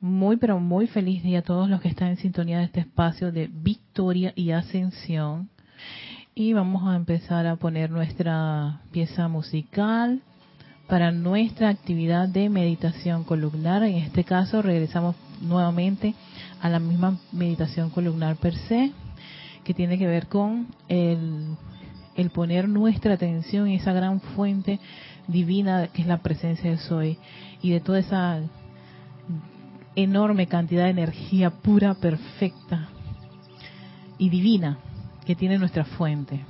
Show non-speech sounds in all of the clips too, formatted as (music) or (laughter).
Muy, pero muy feliz día a todos los que están en sintonía de este espacio de victoria y ascensión. Y vamos a empezar a poner nuestra pieza musical para nuestra actividad de meditación columnar. En este caso regresamos nuevamente a la misma meditación columnar per se, que tiene que ver con el, el poner nuestra atención en esa gran fuente divina que es la presencia de Soy y de toda esa enorme cantidad de energía pura, perfecta y divina que tiene nuestra fuente,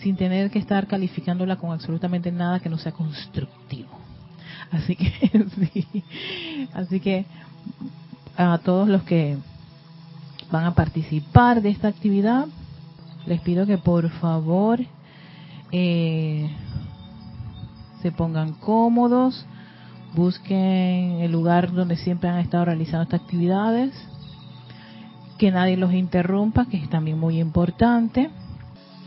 sin tener que estar calificándola con absolutamente nada que no sea constructivo. Así que, (laughs) sí, así que a todos los que van a participar de esta actividad, les pido que por favor eh, se pongan cómodos, busquen el lugar donde siempre han estado realizando estas actividades, que nadie los interrumpa, que es también muy importante.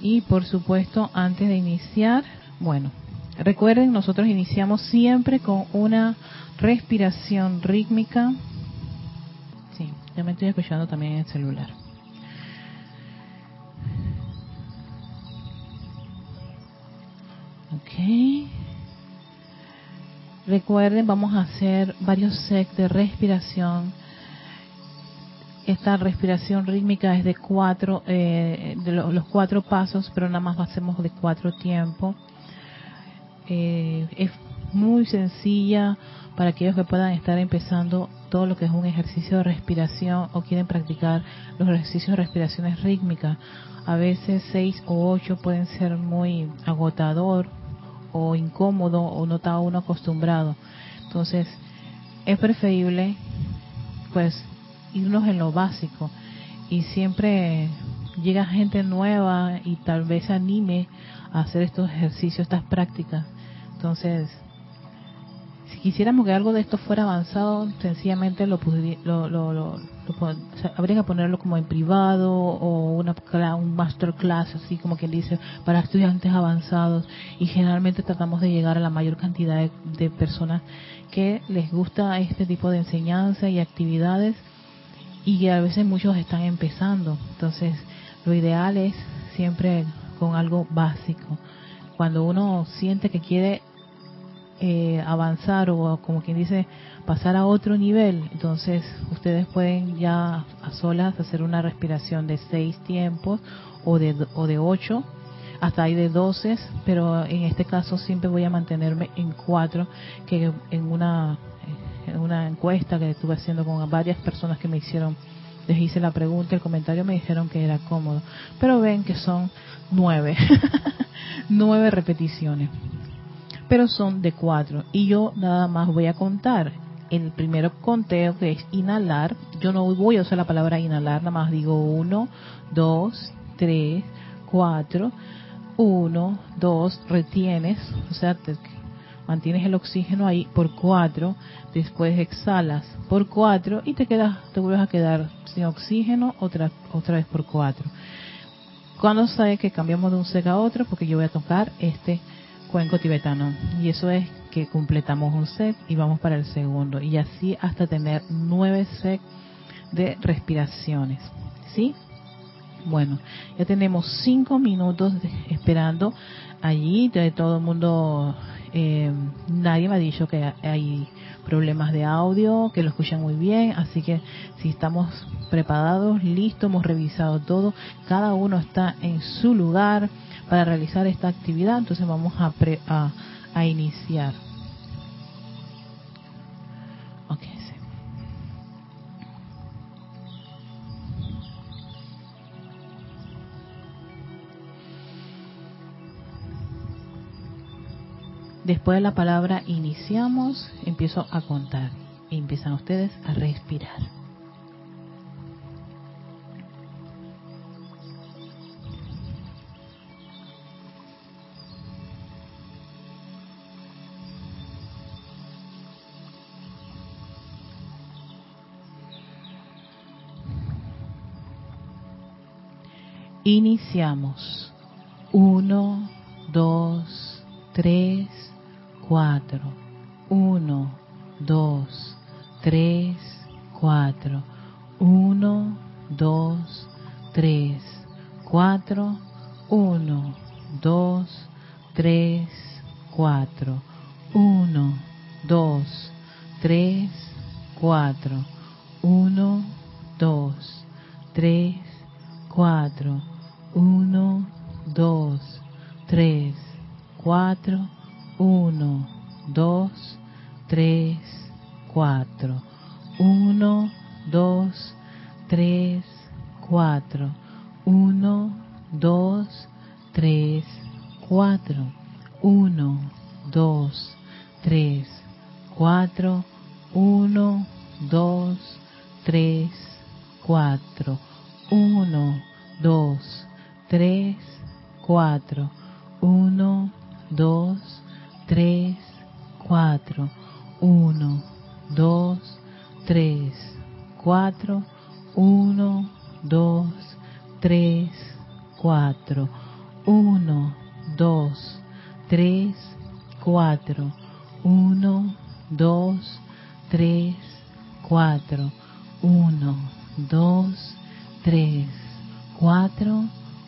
Y por supuesto, antes de iniciar, bueno, recuerden, nosotros iniciamos siempre con una respiración rítmica. Sí, ya me estoy escuchando también en el celular. Ok. Recuerden, vamos a hacer varios sets de respiración. Esta respiración rítmica es de cuatro, eh, de los cuatro pasos, pero nada más hacemos de cuatro tiempos. Eh, es muy sencilla para aquellos que puedan estar empezando todo lo que es un ejercicio de respiración o quieren practicar los ejercicios de respiraciones rítmicas. A veces seis o ocho pueden ser muy agotador o incómodo o no está uno acostumbrado. Entonces, es preferible pues irnos en lo básico y siempre llega gente nueva y tal vez anime a hacer estos ejercicios, estas prácticas. Entonces, si quisiéramos que algo de esto fuera avanzado, sencillamente lo, lo, lo, habría que ponerlo como en privado o una un masterclass, así como quien dice, para estudiantes avanzados. Y generalmente tratamos de llegar a la mayor cantidad de, de personas que les gusta este tipo de enseñanza y actividades y a veces muchos están empezando. Entonces, lo ideal es siempre con algo básico. Cuando uno siente que quiere eh, avanzar o como quien dice pasar a otro nivel, entonces ustedes pueden ya a solas hacer una respiración de seis tiempos o de, o de ocho, hasta ahí de doce, pero en este caso siempre voy a mantenerme en cuatro, que en una, en una encuesta que estuve haciendo con varias personas que me hicieron les hice la pregunta, el comentario me dijeron que era cómodo, pero ven que son nueve, (laughs) nueve repeticiones pero son de cuatro. Y yo nada más voy a contar. El primero conteo que es inhalar, yo no voy a usar la palabra inhalar, nada más digo uno, dos, tres, cuatro, uno, dos, retienes, o sea, mantienes el oxígeno ahí por cuatro, después exhalas por cuatro y te quedas, te vuelves a quedar sin oxígeno otra, otra vez por cuatro. Cuando sabes que cambiamos de un sec a otro, porque yo voy a tocar este cuenco tibetano. Y eso es que completamos un set y vamos para el segundo. Y así hasta tener nueve sets de respiraciones. ¿Sí? Bueno, ya tenemos cinco minutos esperando allí. De todo el mundo, eh, nadie me ha dicho que hay problemas de audio, que lo escuchan muy bien. Así que si estamos preparados, listos, hemos revisado todo. Cada uno está en su lugar para realizar esta actividad. Entonces vamos a, a, iniciar. Después de la palabra iniciamos, empiezo a contar y empiezan ustedes a respirar. Iniciamos. Uno, dos, tres, cuatro.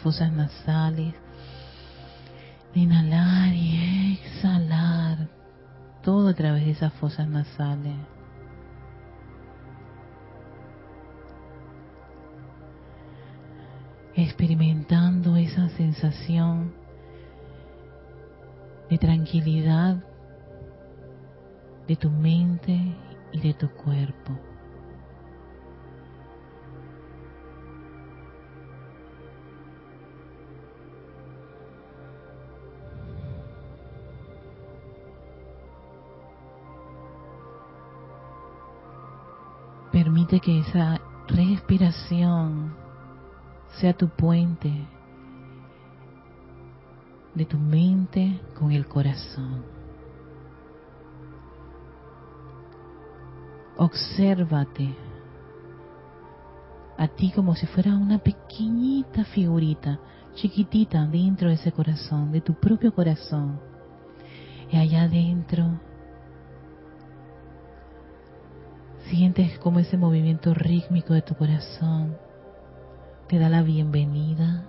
Fosas nasales. inhalar y exhalar todo a través de esas fosas nasales. experimentando esa sensación de tranquilidad de tu mente y de tu cuerpo. Permite que esa respiración sea tu puente de tu mente con el corazón. Obsérvate a ti como si fuera una pequeñita figurita, chiquitita dentro de ese corazón, de tu propio corazón. Y allá adentro sientes como ese movimiento rítmico de tu corazón te da la bienvenida.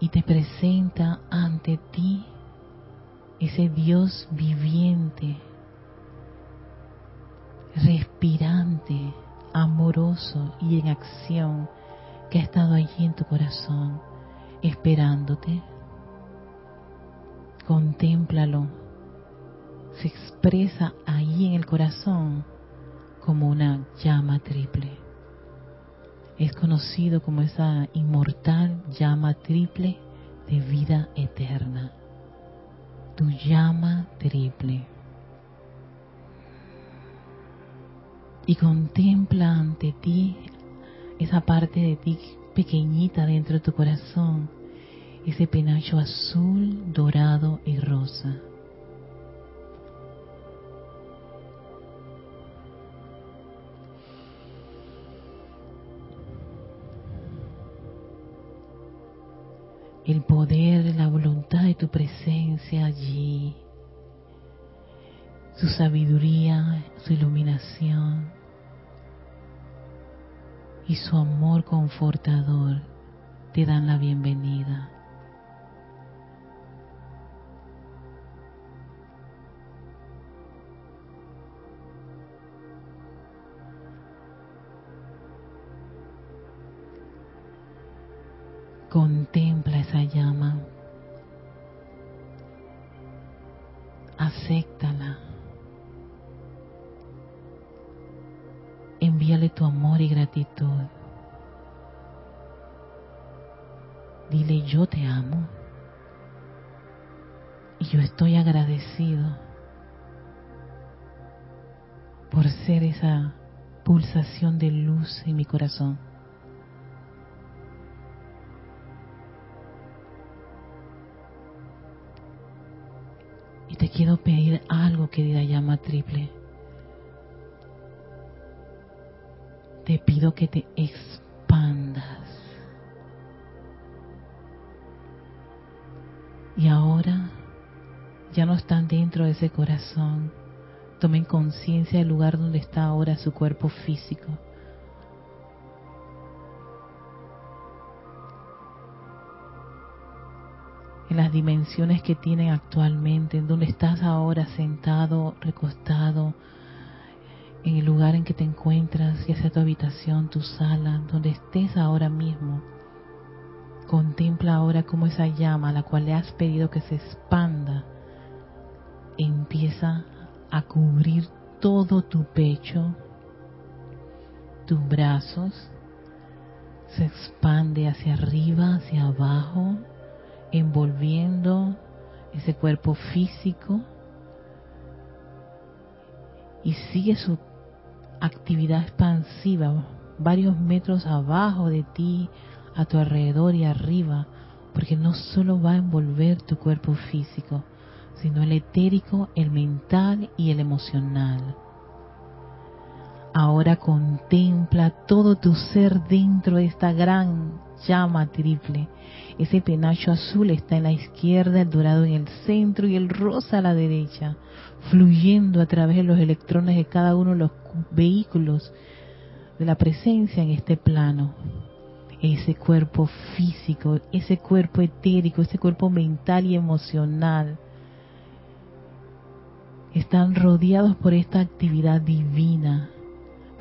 Y te presenta ante ti ese Dios viviente, respirante, amoroso y en acción que ha estado allí en tu corazón, esperándote. Contémplalo se expresa ahí en el corazón como una llama triple. Es conocido como esa inmortal llama triple de vida eterna. Tu llama triple. y contempla ante ti esa parte de ti pequeñita dentro de tu corazón, ese penacho azul, dorado y rosa. el poder, la voluntad de tu presencia allí, su sabiduría, su iluminación y su amor confortador te dan la bienvenida. Contempla esa llama. Acéptala. Envíale tu amor y gratitud. Dile, yo te amo. Y yo estoy agradecido por ser esa pulsación de luz en mi corazón. Quiero pedir algo, querida llama triple. Te pido que te expandas. Y ahora ya no están dentro de ese corazón. Tomen conciencia del lugar donde está ahora su cuerpo físico. En las dimensiones que tienen actualmente, en donde estás ahora sentado, recostado, en el lugar en que te encuentras, ya sea tu habitación, tu sala, donde estés ahora mismo. Contempla ahora cómo esa llama a la cual le has pedido que se expanda empieza a cubrir todo tu pecho, tus brazos, se expande hacia arriba, hacia abajo, envolviendo ese cuerpo físico y sigue su actividad expansiva varios metros abajo de ti, a tu alrededor y arriba, porque no solo va a envolver tu cuerpo físico, sino el etérico, el mental y el emocional. Ahora contempla todo tu ser dentro de esta gran llama triple. Ese penacho azul está en la izquierda, el dorado en el centro y el rosa a la derecha, fluyendo a través de los electrones de cada uno de los vehículos de la presencia en este plano. Ese cuerpo físico, ese cuerpo etérico, ese cuerpo mental y emocional están rodeados por esta actividad divina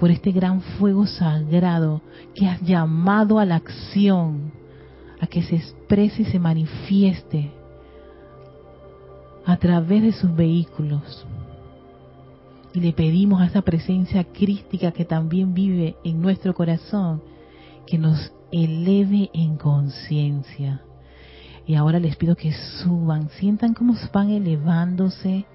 por este gran fuego sagrado que has llamado a la acción, a que se exprese y se manifieste a través de sus vehículos. Y le pedimos a esa presencia crística que también vive en nuestro corazón, que nos eleve en conciencia. Y ahora les pido que suban, sientan cómo van elevándose,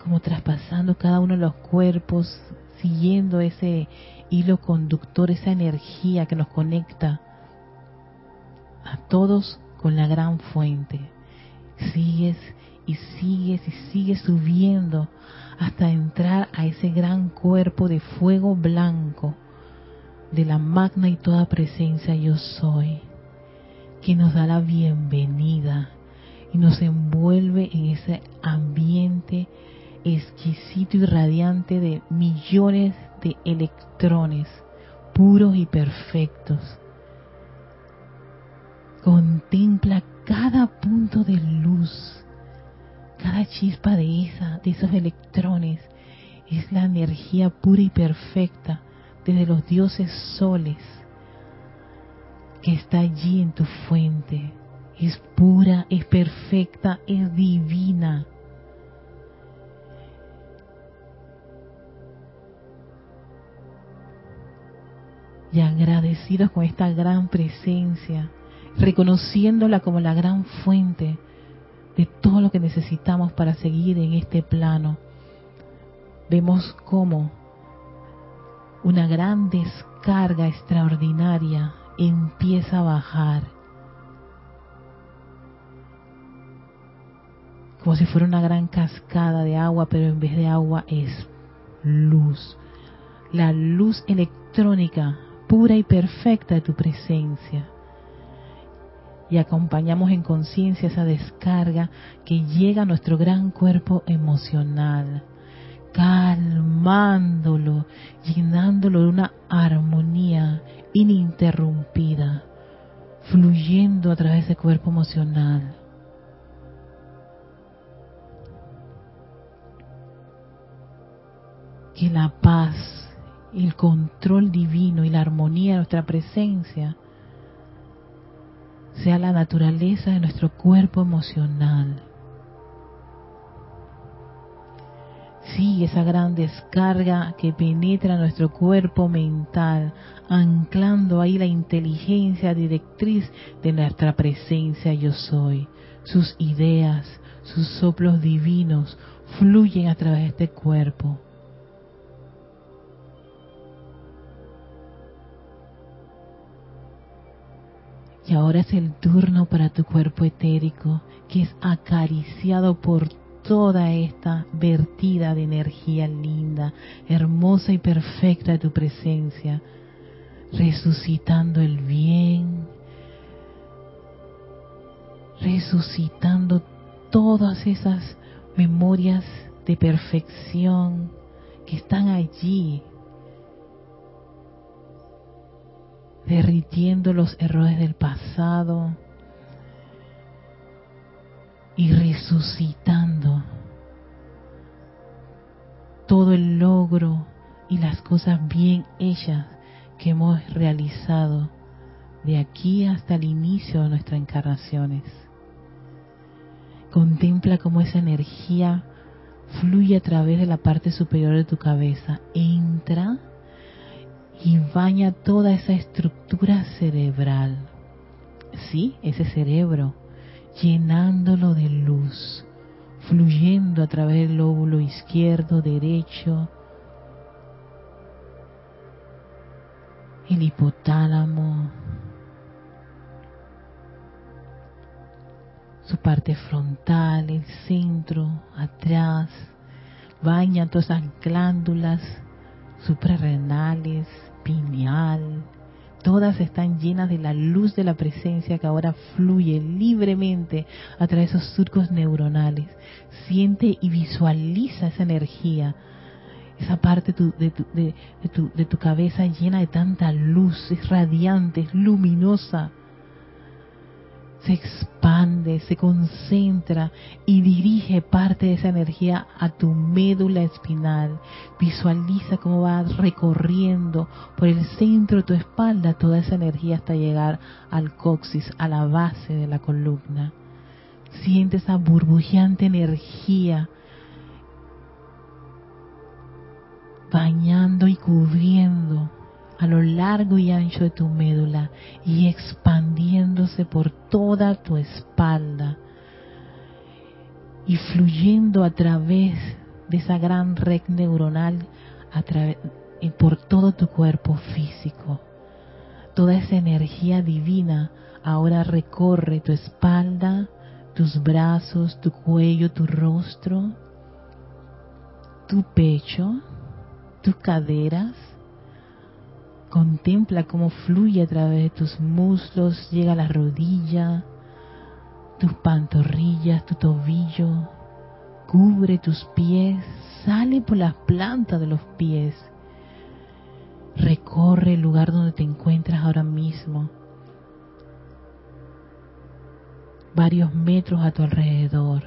como traspasando cada uno de los cuerpos, siguiendo ese hilo conductor, esa energía que nos conecta a todos con la gran fuente. Sigues y sigues y sigues subiendo hasta entrar a ese gran cuerpo de fuego blanco de la magna y toda presencia yo soy, que nos da la bienvenida y nos envuelve en ese ambiente exquisito y radiante de millones de electrones puros y perfectos. Contempla cada punto de luz, cada chispa de esa, de esos electrones, es la energía pura y perfecta desde los dioses soles que está allí en tu fuente. Es pura, es perfecta, es divina. Y agradecidos con esta gran presencia, reconociéndola como la gran fuente de todo lo que necesitamos para seguir en este plano. Vemos cómo una gran descarga extraordinaria empieza a bajar. Como si fuera una gran cascada de agua, pero en vez de agua es luz. La luz electrónica pura y perfecta de tu presencia. Y acompañamos en conciencia esa descarga que llega a nuestro gran cuerpo emocional calmándolo, llenándolo de una armonía ininterrumpida, fluyendo a través del cuerpo emocional. Que la paz, el control divino y la armonía de nuestra presencia sea la naturaleza de nuestro cuerpo emocional Sí, esa gran descarga que penetra nuestro cuerpo mental, anclando ahí la inteligencia directriz de nuestra presencia yo soy. Sus ideas, sus soplos divinos fluyen a través de este cuerpo. Y ahora es el turno para tu cuerpo etérico, que es acariciado por toda esta vertida de energía linda, hermosa y perfecta de tu presencia, resucitando el bien, resucitando todas esas memorias de perfección que están allí, derritiendo los errores del pasado, y resucitando todo el logro y las cosas bien hechas que hemos realizado de aquí hasta el inicio de nuestras encarnaciones. Contempla cómo esa energía fluye a través de la parte superior de tu cabeza, entra y baña toda esa estructura cerebral. Sí, ese cerebro llenándolo de luz, fluyendo a través del lóbulo izquierdo, derecho, el hipotálamo, su parte frontal, el centro, atrás, baña todas esas glándulas suprarrenales, pineal, todas están llenas de la luz de la presencia que ahora fluye libremente a través de esos surcos neuronales. Siente y visualiza esa energía, esa parte de tu, de tu cabeza llena de tanta luz, es radiante, es luminosa se expande, se concentra y dirige parte de esa energía a tu médula espinal. Visualiza cómo va recorriendo por el centro de tu espalda toda esa energía hasta llegar al coxis, a la base de la columna. Siente esa burbujeante energía bañando y cubriendo a lo largo y ancho de tu médula y expandiéndose por toda tu espalda y fluyendo a través de esa gran red neuronal a por todo tu cuerpo físico. Toda esa energía divina ahora recorre tu espalda, tus brazos, tu cuello, tu rostro, tu pecho, tus caderas, Contempla cómo fluye a través de tus muslos, llega a la rodilla, tus pantorrillas, tu tobillo, cubre tus pies, sale por las plantas de los pies, recorre el lugar donde te encuentras ahora mismo, varios metros a tu alrededor.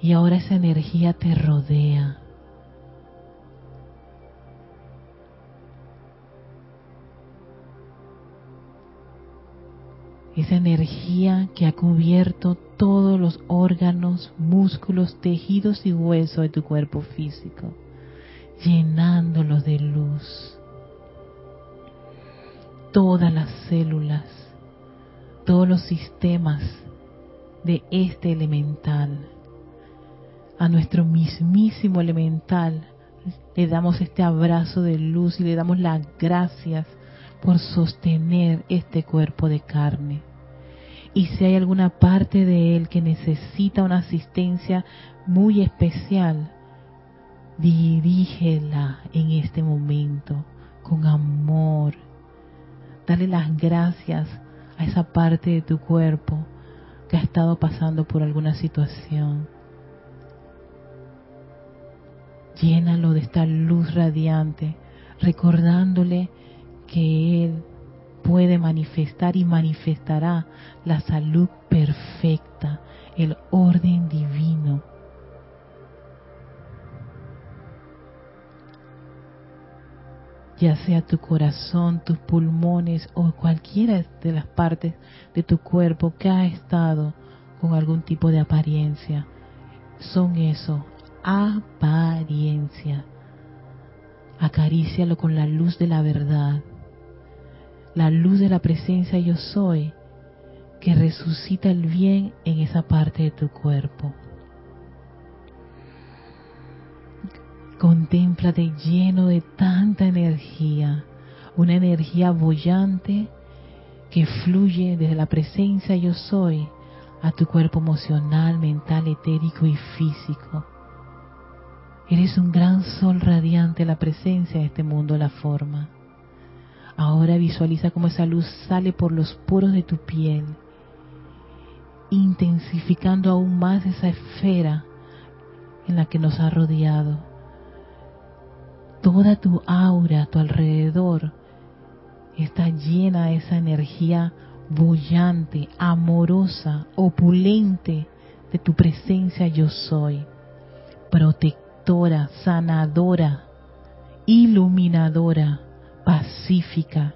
Y ahora esa energía te rodea esa energía que ha cubierto todos los órganos, músculos, tejidos y huesos de tu cuerpo físico, llenándolos de luz. Todas las células, todos los sistemas de este elemental, a nuestro mismísimo elemental, le damos este abrazo de luz y le damos las gracias por sostener este cuerpo de carne. Y si hay alguna parte de él que necesita una asistencia muy especial, dirígela en este momento con amor. Dale las gracias a esa parte de tu cuerpo que ha estado pasando por alguna situación. Llénalo de esta luz radiante, recordándole que Él puede manifestar y manifestará la salud perfecta, el orden divino. ya sea tu corazón, tus pulmones o cualquiera de las partes de tu cuerpo que ha estado con algún tipo de apariencia. Son eso, apariencia. Acarícialo con la luz de la verdad la luz de la presencia yo soy que resucita el bien en esa parte de tu cuerpo. Contémplate lleno de tanta energía, una energía bollante que fluye desde la presencia yo soy a tu cuerpo emocional, mental, etérico y físico. Eres un gran sol radiante, la presencia de este mundo, la forma. Ahora visualiza cómo esa luz sale por los poros de tu piel, intensificando aún más esa esfera en la que nos ha rodeado. Toda tu aura a tu alrededor está llena de esa energía bullante, amorosa, opulente de tu presencia yo soy, protectora, sanadora, iluminadora, pacífica.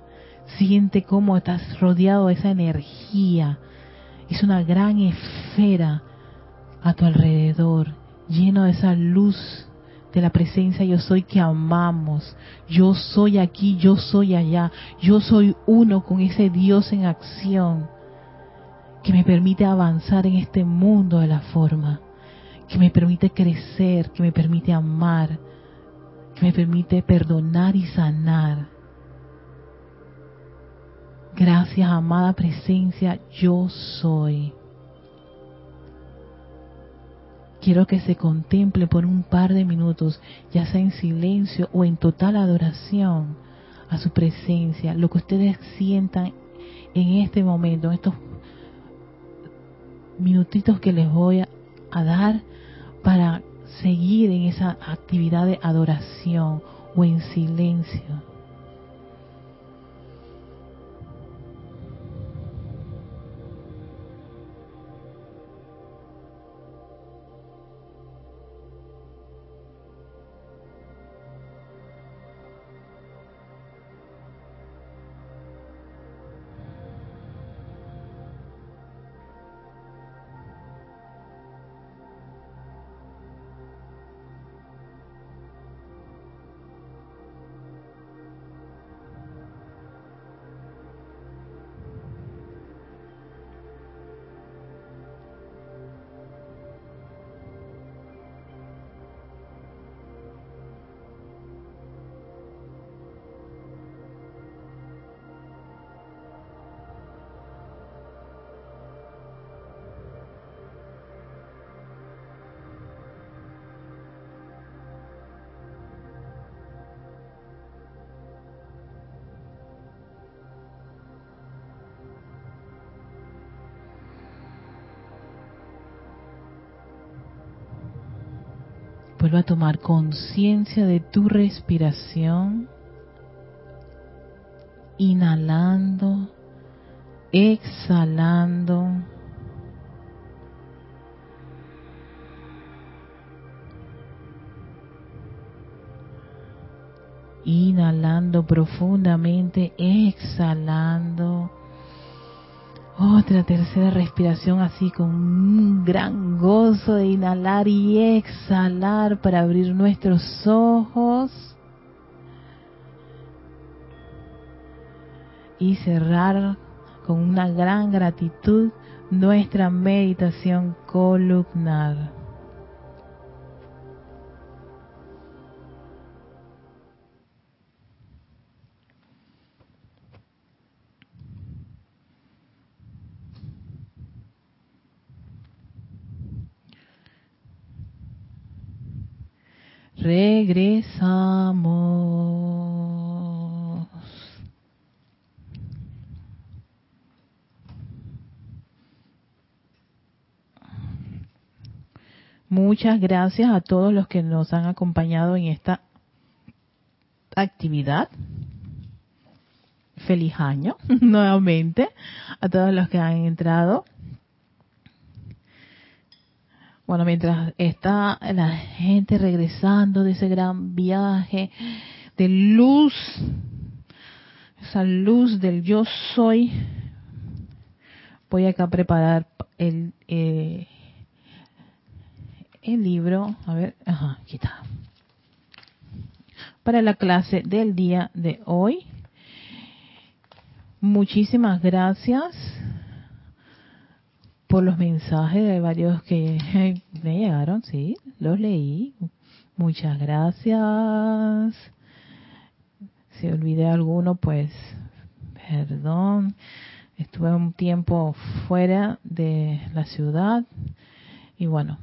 Siente cómo estás rodeado de esa energía. Es una gran esfera a tu alrededor, lleno de esa luz de la presencia yo soy que amamos. Yo soy aquí, yo soy allá. Yo soy uno con ese Dios en acción que me permite avanzar en este mundo de la forma, que me permite crecer, que me permite amar, que me permite perdonar y sanar. Gracias, amada presencia, yo soy. Quiero que se contemple por un par de minutos, ya sea en silencio o en total adoración a su presencia, lo que ustedes sientan en este momento, en estos minutitos que les voy a, dar para seguir en esa actividad de adoración o en silencio. Vuelve a tomar conciencia de tu respiración, inhalando, exhalando. Inhalando profundamente. Otra tercera respiración así con un gran gozo de inhalar y exhalar para abrir nuestros ojos. Y cerrar con una gran gratitud nuestra meditación columnar. Regresamos. Muchas gracias a todos los que nos han acompañado en esta actividad. Feliz año (laughs) nuevamente a todos los que han entrado. Bueno, mientras está la gente regresando de ese gran viaje de luz, esa luz del yo soy, voy acá a preparar el, eh, libro. A ver, ajá, aquí está. Para la clase del día de hoy. Muchísimas gracias por los mensajes de varios que (laughs) me llegaron, sí, los leí. Muchas gracias. Si olvidé alguno, pues perdón. Estuve un tiempo fuera de la ciudad y bueno.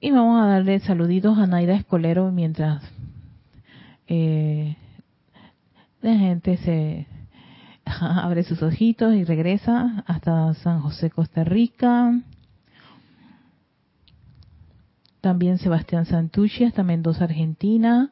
Y vamos a darle saluditos a Naira Escolero mientras eh, la gente se (laughs) abre sus ojitos y regresa hasta San José, Costa Rica. También Sebastián Santucci hasta Mendoza, Argentina.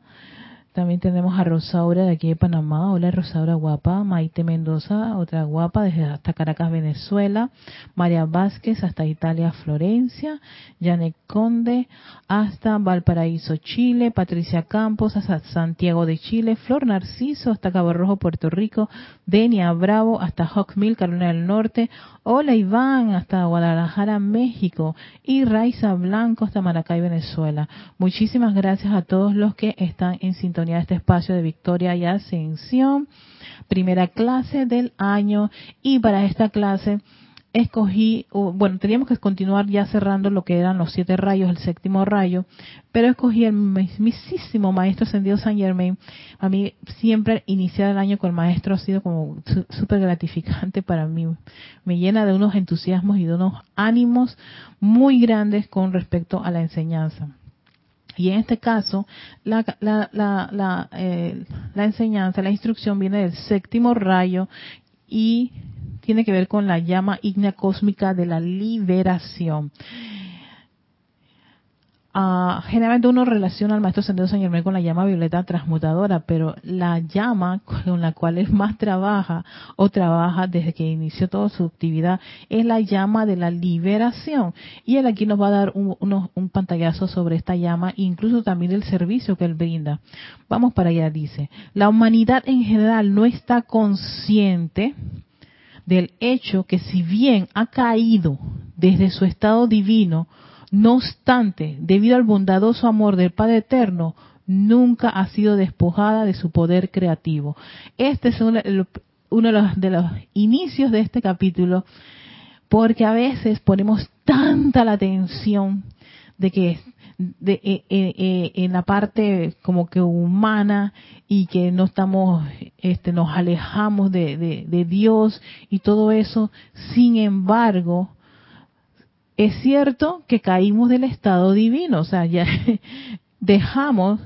También tenemos a Rosaura de aquí de Panamá. Hola Rosaura guapa. Maite Mendoza, otra guapa, desde hasta Caracas, Venezuela. María Vázquez hasta Italia, Florencia. Janet Conde hasta Valparaíso, Chile. Patricia Campos hasta Santiago de Chile. Flor Narciso hasta Cabo Rojo, Puerto Rico. Denia Bravo hasta Hawkmill, Carolina del Norte. Hola Iván hasta Guadalajara, México. Y Raiza Blanco hasta Maracay, Venezuela. Muchísimas gracias a todos los que están en sintonía de este espacio de victoria y ascensión, primera clase del año y para esta clase escogí, bueno, teníamos que continuar ya cerrando lo que eran los siete rayos, el séptimo rayo, pero escogí el mismísimo maestro ascendido San Germain. A mí siempre iniciar el año con el maestro ha sido como súper gratificante para mí. Me llena de unos entusiasmos y de unos ánimos muy grandes con respecto a la enseñanza. Y en este caso, la, la, la, eh, la, enseñanza, la instrucción viene del séptimo rayo y tiene que ver con la llama ígnea cósmica de la liberación. Ah, generalmente uno relaciona al maestro Sendero San Germán con la llama violeta transmutadora, pero la llama con la cual él más trabaja o trabaja desde que inició toda su actividad es la llama de la liberación. Y él aquí nos va a dar un, un pantallazo sobre esta llama, incluso también el servicio que él brinda. Vamos para allá, dice. La humanidad en general no está consciente del hecho que si bien ha caído desde su estado divino, no obstante, debido al bondadoso amor del Padre Eterno, nunca ha sido despojada de su poder creativo. Este es uno, de, los, inicios de este capítulo, porque a veces ponemos tanta la atención de que eh, eh, eh, en la parte como que humana y que no estamos, este, nos alejamos de Dios y todo eso. Sin embargo, es cierto que caímos del estado divino, o sea, ya (laughs) dejamos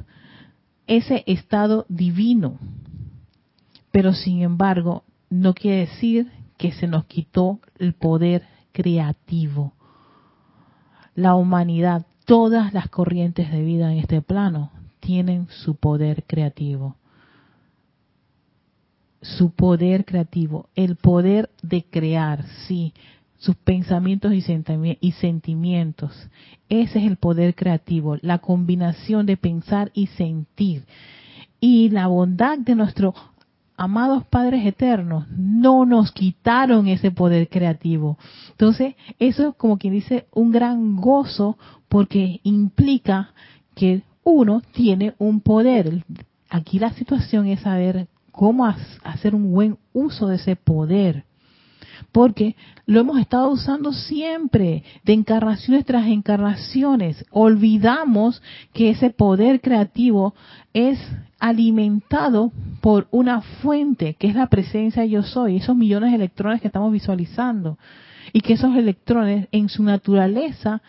ese estado divino, pero sin embargo no quiere decir que se nos quitó el poder creativo. La humanidad, todas las corrientes de vida en este plano tienen su poder creativo. Su poder creativo, el poder de crear, sí, sus pensamientos y sentimientos. Ese es el poder creativo, la combinación de pensar y sentir. Y la bondad de nuestros amados padres eternos no nos quitaron ese poder creativo. Entonces, eso es como quien dice un gran gozo porque implica que uno tiene un poder. Aquí la situación es saber cómo hacer un buen uso de ese poder porque lo hemos estado usando siempre, de encarnaciones tras encarnaciones. Olvidamos que ese poder creativo es alimentado por una fuente, que es la presencia yo soy, esos millones de electrones que estamos visualizando. Y que esos electrones en su naturaleza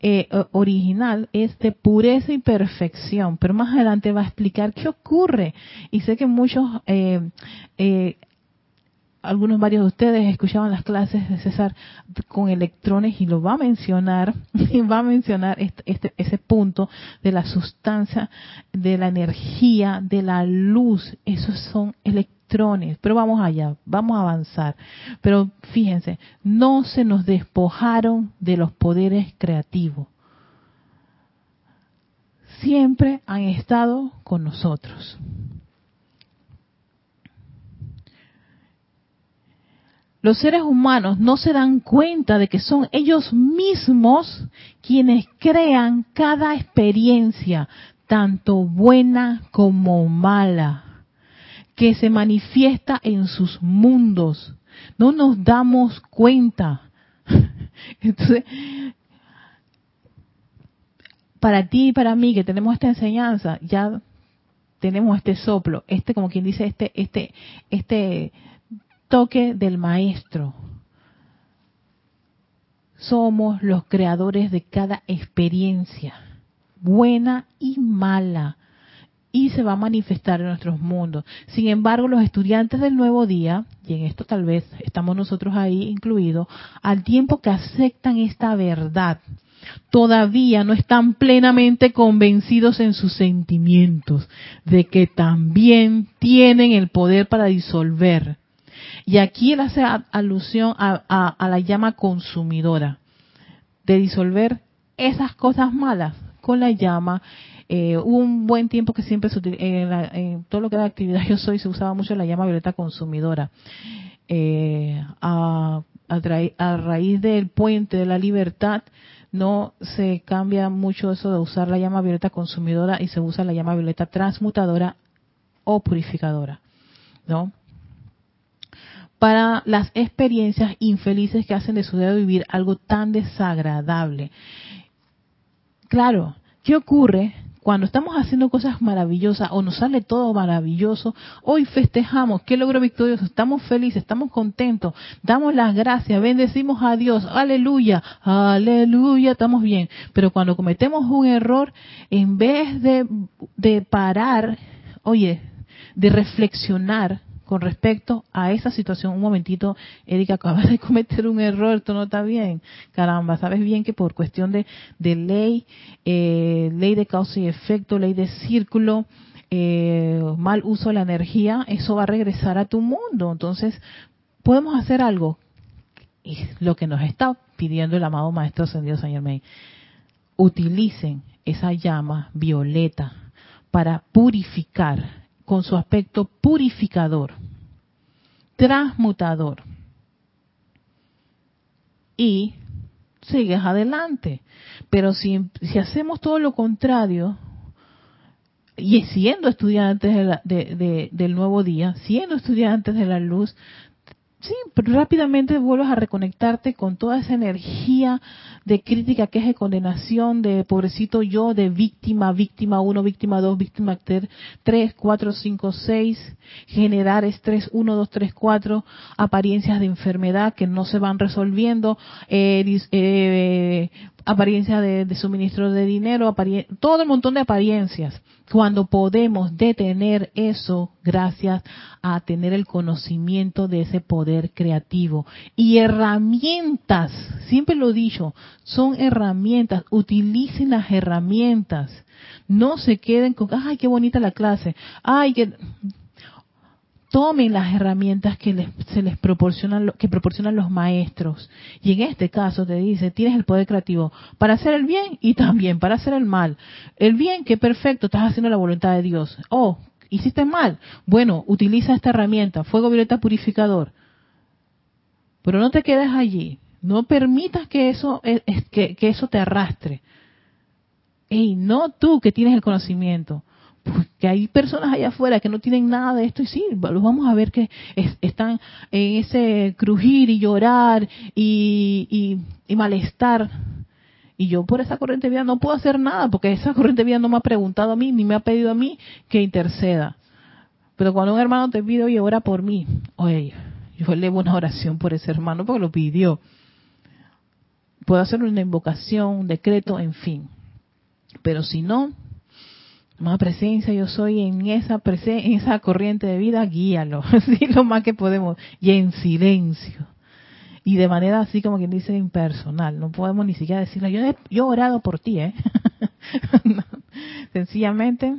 eh, original es de pureza y perfección, pero más adelante va a explicar qué ocurre. Y sé que muchos, eh, eh, algunos varios de ustedes escuchaban las clases de César con electrones y lo va a mencionar, (laughs) y va a mencionar este, este, ese punto de la sustancia, de la energía, de la luz. Esos son electrones pero vamos allá, vamos a avanzar. Pero fíjense, no se nos despojaron de los poderes creativos. Siempre han estado con nosotros. Los seres humanos no se dan cuenta de que son ellos mismos quienes crean cada experiencia, tanto buena como mala que se manifiesta en sus mundos. No nos damos cuenta. (laughs) Entonces, para ti y para mí que tenemos esta enseñanza, ya tenemos este soplo, este como quien dice este este este toque del maestro. Somos los creadores de cada experiencia, buena y mala y se va a manifestar en nuestros mundos. Sin embargo, los estudiantes del nuevo día, y en esto tal vez estamos nosotros ahí incluidos, al tiempo que aceptan esta verdad, todavía no están plenamente convencidos en sus sentimientos de que también tienen el poder para disolver. Y aquí él hace alusión a, la llama consumidora, de disolver esas cosas malas con la llama eh, hubo un buen tiempo que siempre se en, todo lo que era actividad (laughs) yo soy se usaba mucho la llama violeta consumidora. Eh, a, a, raíz del puente de la libertad no se cambia mucho eso de usar la llama violeta consumidora y se usa la llama violeta transmutadora o purificadora, ¿no? Para las experiencias infelices que hacen de su dedo vivir algo tan desagradable. Claro, ¿qué ocurre cuando estamos haciendo cosas maravillosas o nos sale todo maravilloso, hoy festejamos, qué logro victorioso, estamos felices, estamos contentos, damos las gracias, bendecimos a Dios, aleluya, aleluya, estamos bien. Pero cuando cometemos un error, en vez de, de parar, oye, de reflexionar, con respecto a esa situación, un momentito, Erika, acabas de (laughs) cometer un error, esto no está bien. Caramba, sabes bien que por cuestión de, ley, eh, ley de causa y efecto, ley de círculo, eh, mal uso de la energía, eso va a regresar a tu mundo. Entonces, podemos hacer algo. Y lo que nos está pidiendo el amado Maestro Ascendido Señor May, utilicen esa llama violeta para purificar con su aspecto purificador, transmutador. Y sigues adelante. Pero si, hacemos todo lo contrario, y siendo estudiantes del nuevo día, siendo estudiantes de la luz, Sí, rápidamente vuelves a reconectarte con toda esa energía de crítica, queja de condenación, de pobrecito yo, de víctima, víctima 1, víctima 2, víctima 3, 4, 5, 6, generar estrés 1, 2, 3, 4, apariencias de enfermedad que no se van resolviendo, eh, eh, apariencia de, suministro de dinero, todo el montón de apariencias. Cuando podemos detener eso gracias a tener el conocimiento de ese poder creativo. Y herramientas, siempre lo he dicho, son herramientas, utilicen las herramientas. No se queden con, ay, qué bonita la clase, ay, que tomen las herramientas que se les proporcionan, que proporcionan los maestros. Y en este caso te dice, tienes el poder creativo para hacer el bien y también para hacer el mal. El bien, que perfecto, estás haciendo la voluntad de Dios. Oh, hiciste mal. Bueno, utiliza esta herramienta, fuego violeta purificador. Pero no te quedes allí. No permitas que eso, que, que eso te arrastre. Y no tú que tienes el conocimiento que hay personas allá afuera que no tienen nada de esto y sí, los vamos a ver que están en ese crujir y llorar y, y, malestar. Y yo por esa corriente de vida no puedo hacer nada porque esa corriente de vida no me ha preguntado a mí ni me ha pedido a mí que interceda. Pero cuando un hermano te pide, oye, ora por mí, oye, yo elevo una oración por ese hermano porque lo pidió. Puedo hacer una invocación, un decreto, en fin. Pero si no, más presencia yo soy en esa en esa corriente de vida, guíalo, (laughs) así lo más que podemos, y en silencio. Y de manera así como quien dice impersonal, no podemos ni siquiera decirle, yo he, yo he orado por ti, ¿eh? (laughs) Sencillamente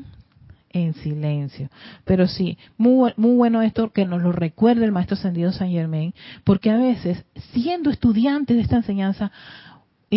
en silencio. Pero sí, muy, muy bueno esto que nos lo recuerde el Maestro Ascendido San Germain, porque a veces, siendo estudiantes de esta enseñanza,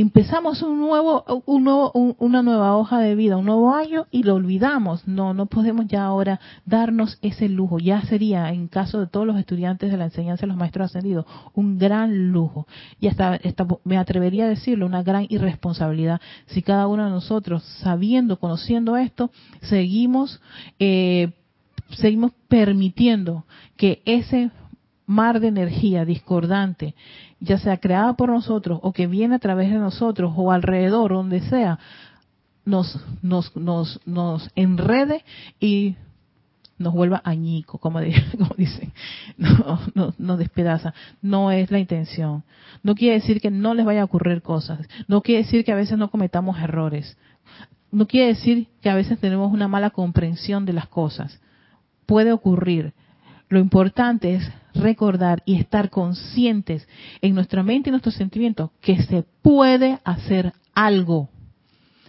empezamos un nuevo, un nuevo, una nueva hoja de vida, un nuevo año y lo olvidamos. No, no podemos ya ahora darnos ese lujo. Ya sería, en caso de todos los estudiantes de la enseñanza de los maestros ascendidos, un gran lujo. Y hasta, me atrevería a decirlo, una gran irresponsabilidad si cada uno de nosotros, sabiendo, conociendo esto, seguimos, eh, seguimos permitiendo que ese mar de energía discordante, ya sea creada por nosotros o que viene a través de nosotros o alrededor, donde sea, nos, nos, nos, nos enrede y nos vuelva añico, como, (laughs) como dicen, no, no, nos despedaza. No es la intención. No quiere decir que no les vaya a ocurrir cosas. No quiere decir que a veces no cometamos errores. No quiere decir que a veces tenemos una mala comprensión de las cosas. Puede ocurrir. Lo importante es recordar y estar conscientes en nuestra mente y nuestros sentimientos que se puede hacer algo.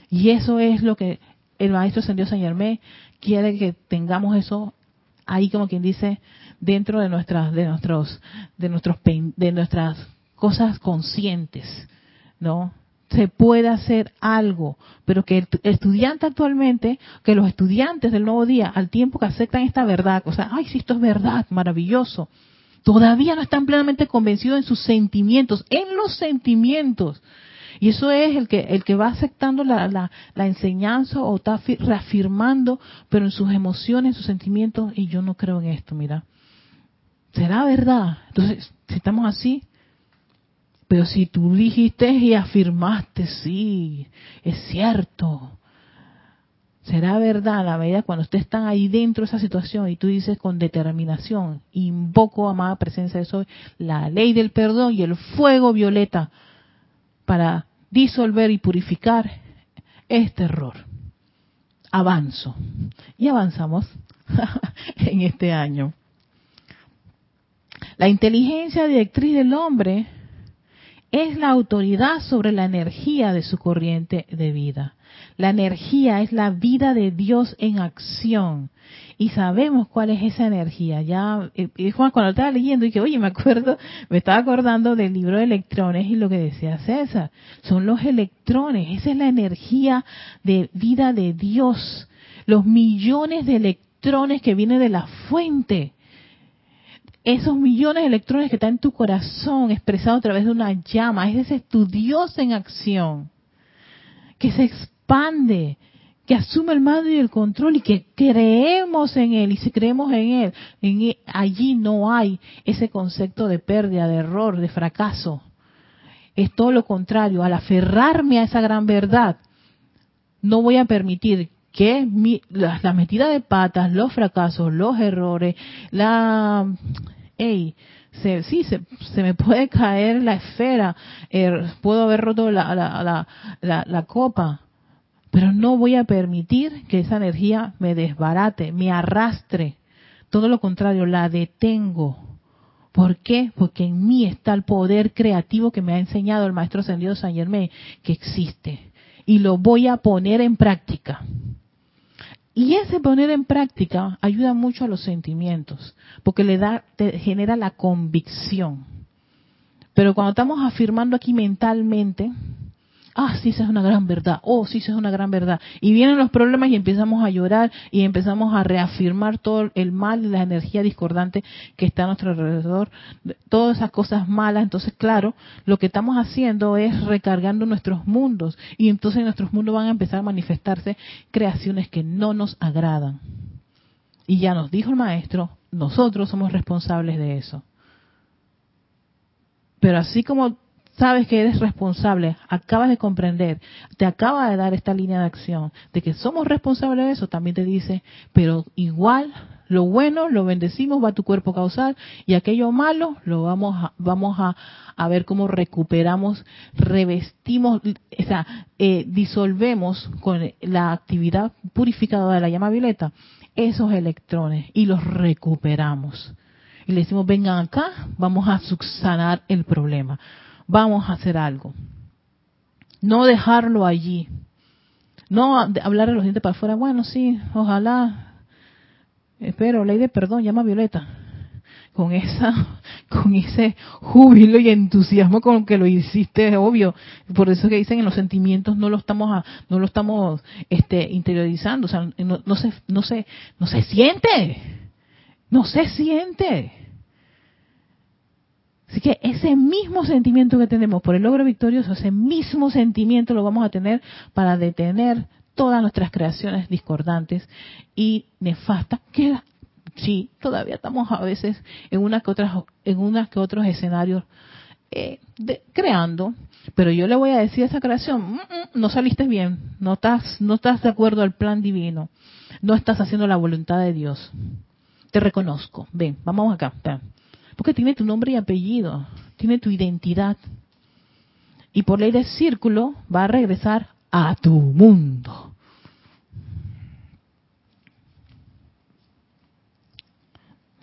Y eso es lo que el maestro San Dios San Germán quiere que tengamos eso ahí como quien dice dentro de nuestras de nuestros de nuestros de nuestras cosas conscientes, ¿no? Se puede hacer algo, pero que el estudiante actualmente, que los estudiantes del nuevo día, al tiempo que aceptan esta verdad, o sea, ay, si esto es verdad, maravilloso, todavía no están plenamente convencidos en sus sentimientos, en los sentimientos. Y eso es el que, el que va aceptando la, la, la enseñanza o está reafirmando, pero en sus emociones, en sus sentimientos, y yo no creo en esto, mira. ¿Será verdad? Entonces, si estamos así, pero si tú dijiste y afirmaste, sí, es cierto, será verdad la medida cuando ustedes están ahí dentro de esa situación y tú dices con determinación, invoco, amada presencia de soy, la ley del perdón y el fuego violeta para disolver y purificar este error. Avanzo. Y avanzamos (laughs) en este año. La inteligencia directriz del hombre es la autoridad sobre la energía de su corriente de vida. La energía es la vida de Dios en acción. Y sabemos cuál es esa energía. Ya, eh, eh, Juan, cuando estaba leyendo, dije, oye, me acuerdo, me estaba acordando del libro de electrones y lo que decía César. Son los electrones. Esa es la energía de vida de Dios. Los millones de electrones que vienen de la fuente esos millones de electrones que están en tu corazón expresado a través de una llama, es ese tu Dios en acción, que se expande, que asume el mando y el control y que creemos en Él. Y si creemos en Él, en allí no hay ese concepto de pérdida, de error, de fracaso. Es todo lo contrario, al aferrarme a esa gran verdad, no voy a permitir que la, la, metida de patas, los fracasos, los errores, la hey, se, sí, se, se, me puede caer la esfera, er, puedo haber roto la, la, la, la, copa, pero no voy a permitir que esa energía me desbarate, me arrastre. Todo lo contrario, la detengo. ¿Por qué? Porque en mí está el poder creativo que me ha enseñado el Maestro Ascendido San Germain, que existe. Y lo voy a poner en práctica. Y ese poner en práctica ayuda mucho a los sentimientos, porque le da, te genera la convicción. Pero cuando estamos afirmando aquí mentalmente, ah, sí, esa es una gran verdad, oh, sí, esa es una gran verdad. Y vienen los problemas y empezamos a llorar y empezamos a reafirmar todo el mal y la energía discordante que está a nuestro alrededor, todas esas cosas malas. Entonces, claro, lo que estamos haciendo es recargando nuestros mundos y entonces en nuestros mundos van a empezar a manifestarse creaciones que no nos agradan. Y ya nos dijo el maestro, nosotros somos responsables de eso. Pero así como sabes que eres responsable, acabas de comprender, te acaba de dar esta línea de acción de que somos responsables de eso, también te dice, pero igual lo bueno lo bendecimos, va a tu cuerpo causal y aquello malo lo vamos a, vamos a, ver cómo recuperamos, revestimos, o sea, eh, disolvemos con la actividad purificadora de la llama violeta esos electrones y los recuperamos. Y le decimos, vengan acá, vamos a subsanar el problema vamos a hacer algo. No dejarlo allí. No hablar de los dientes para afuera. Bueno, sí, ojalá. Espero, ley de perdón, llama a Violeta. Con esa, (laughs) con ese júbilo y entusiasmo con que lo hiciste, obvio. Por eso que dicen en los sentimientos no lo estamos, no lo estamos, este, interiorizando. O sea, no, no se, no se, no se siente. No se siente. Así que ese mismo sentimiento que tenemos por el logro victorioso, ese mismo sentimiento lo vamos a tener para detener todas nuestras creaciones discordantes y nefastas que sí todavía estamos a veces en una que otras en unas que otros escenarios eh, creando. Pero yo le voy a decir a esa creación mm, mm, no saliste bien no estás no estás de acuerdo al plan divino no estás haciendo la voluntad de Dios. Te reconozco. Ven vamos acá ven. Porque tiene tu nombre y apellido, tiene tu identidad. Y por ley de círculo va a regresar a tu mundo.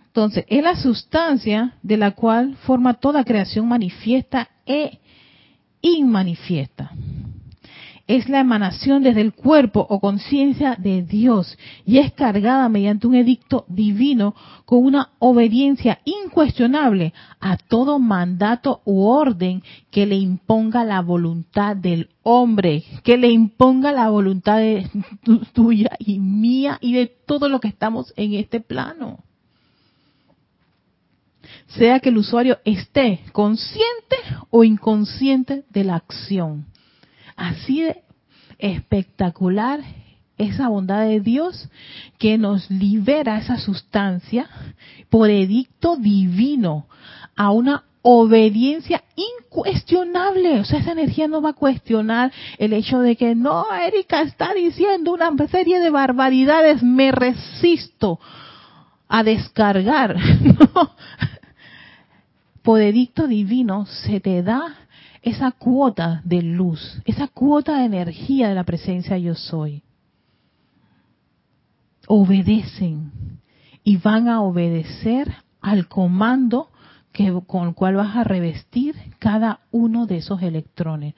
Entonces, es la sustancia de la cual forma toda creación manifiesta e inmanifiesta es la emanación desde el cuerpo o conciencia de Dios y es cargada mediante un edicto divino con una obediencia incuestionable a todo mandato u orden que le imponga la voluntad del hombre, que le imponga la voluntad de tuya y mía y de todo lo que estamos en este plano. Sea que el usuario esté consciente o inconsciente de la acción Así de espectacular esa bondad de Dios que nos libera esa sustancia por edicto divino a una obediencia incuestionable. O sea, esa energía no va a cuestionar el hecho de que no, Erika está diciendo una serie de barbaridades, me resisto a descargar. (laughs) Por edicto divino se te da esa cuota de luz, esa cuota de energía de la presencia yo soy. Obedecen y van a obedecer al comando que, con el cual vas a revestir cada uno de esos electrones.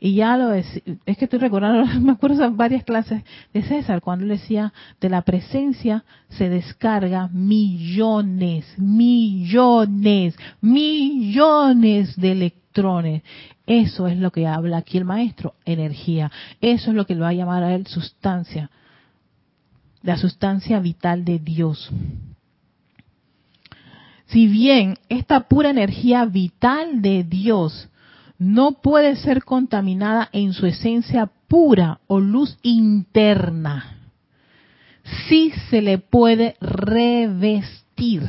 Y ya lo es, es que estoy recordando, (laughs) me acuerdo varias clases de César, cuando él decía, de la presencia se descarga millones, millones, millones de electrones. Eso es lo que habla aquí el maestro, energía. Eso es lo que lo va a llamar a él sustancia, la sustancia vital de Dios. Si bien esta pura energía vital de Dios no puede ser contaminada en su esencia pura o luz interna. Sí se le puede revestir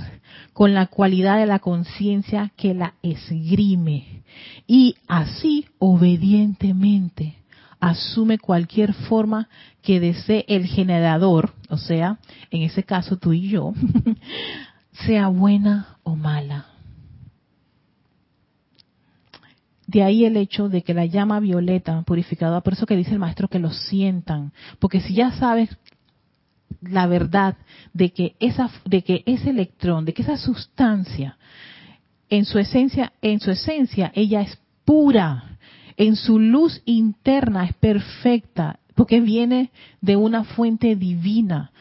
con la cualidad de la conciencia que la esgrime y así obedientemente asume cualquier forma que desee el generador, o sea, en ese caso tú y yo, (laughs) sea buena o mala. De ahí el hecho de que la llama violeta purificada, por eso que dice el maestro que lo sientan, porque si ya sabes la verdad de que esa de que ese electrón, de que esa sustancia en su esencia, en su esencia ella es pura, en su luz interna es perfecta, porque viene de una fuente divina.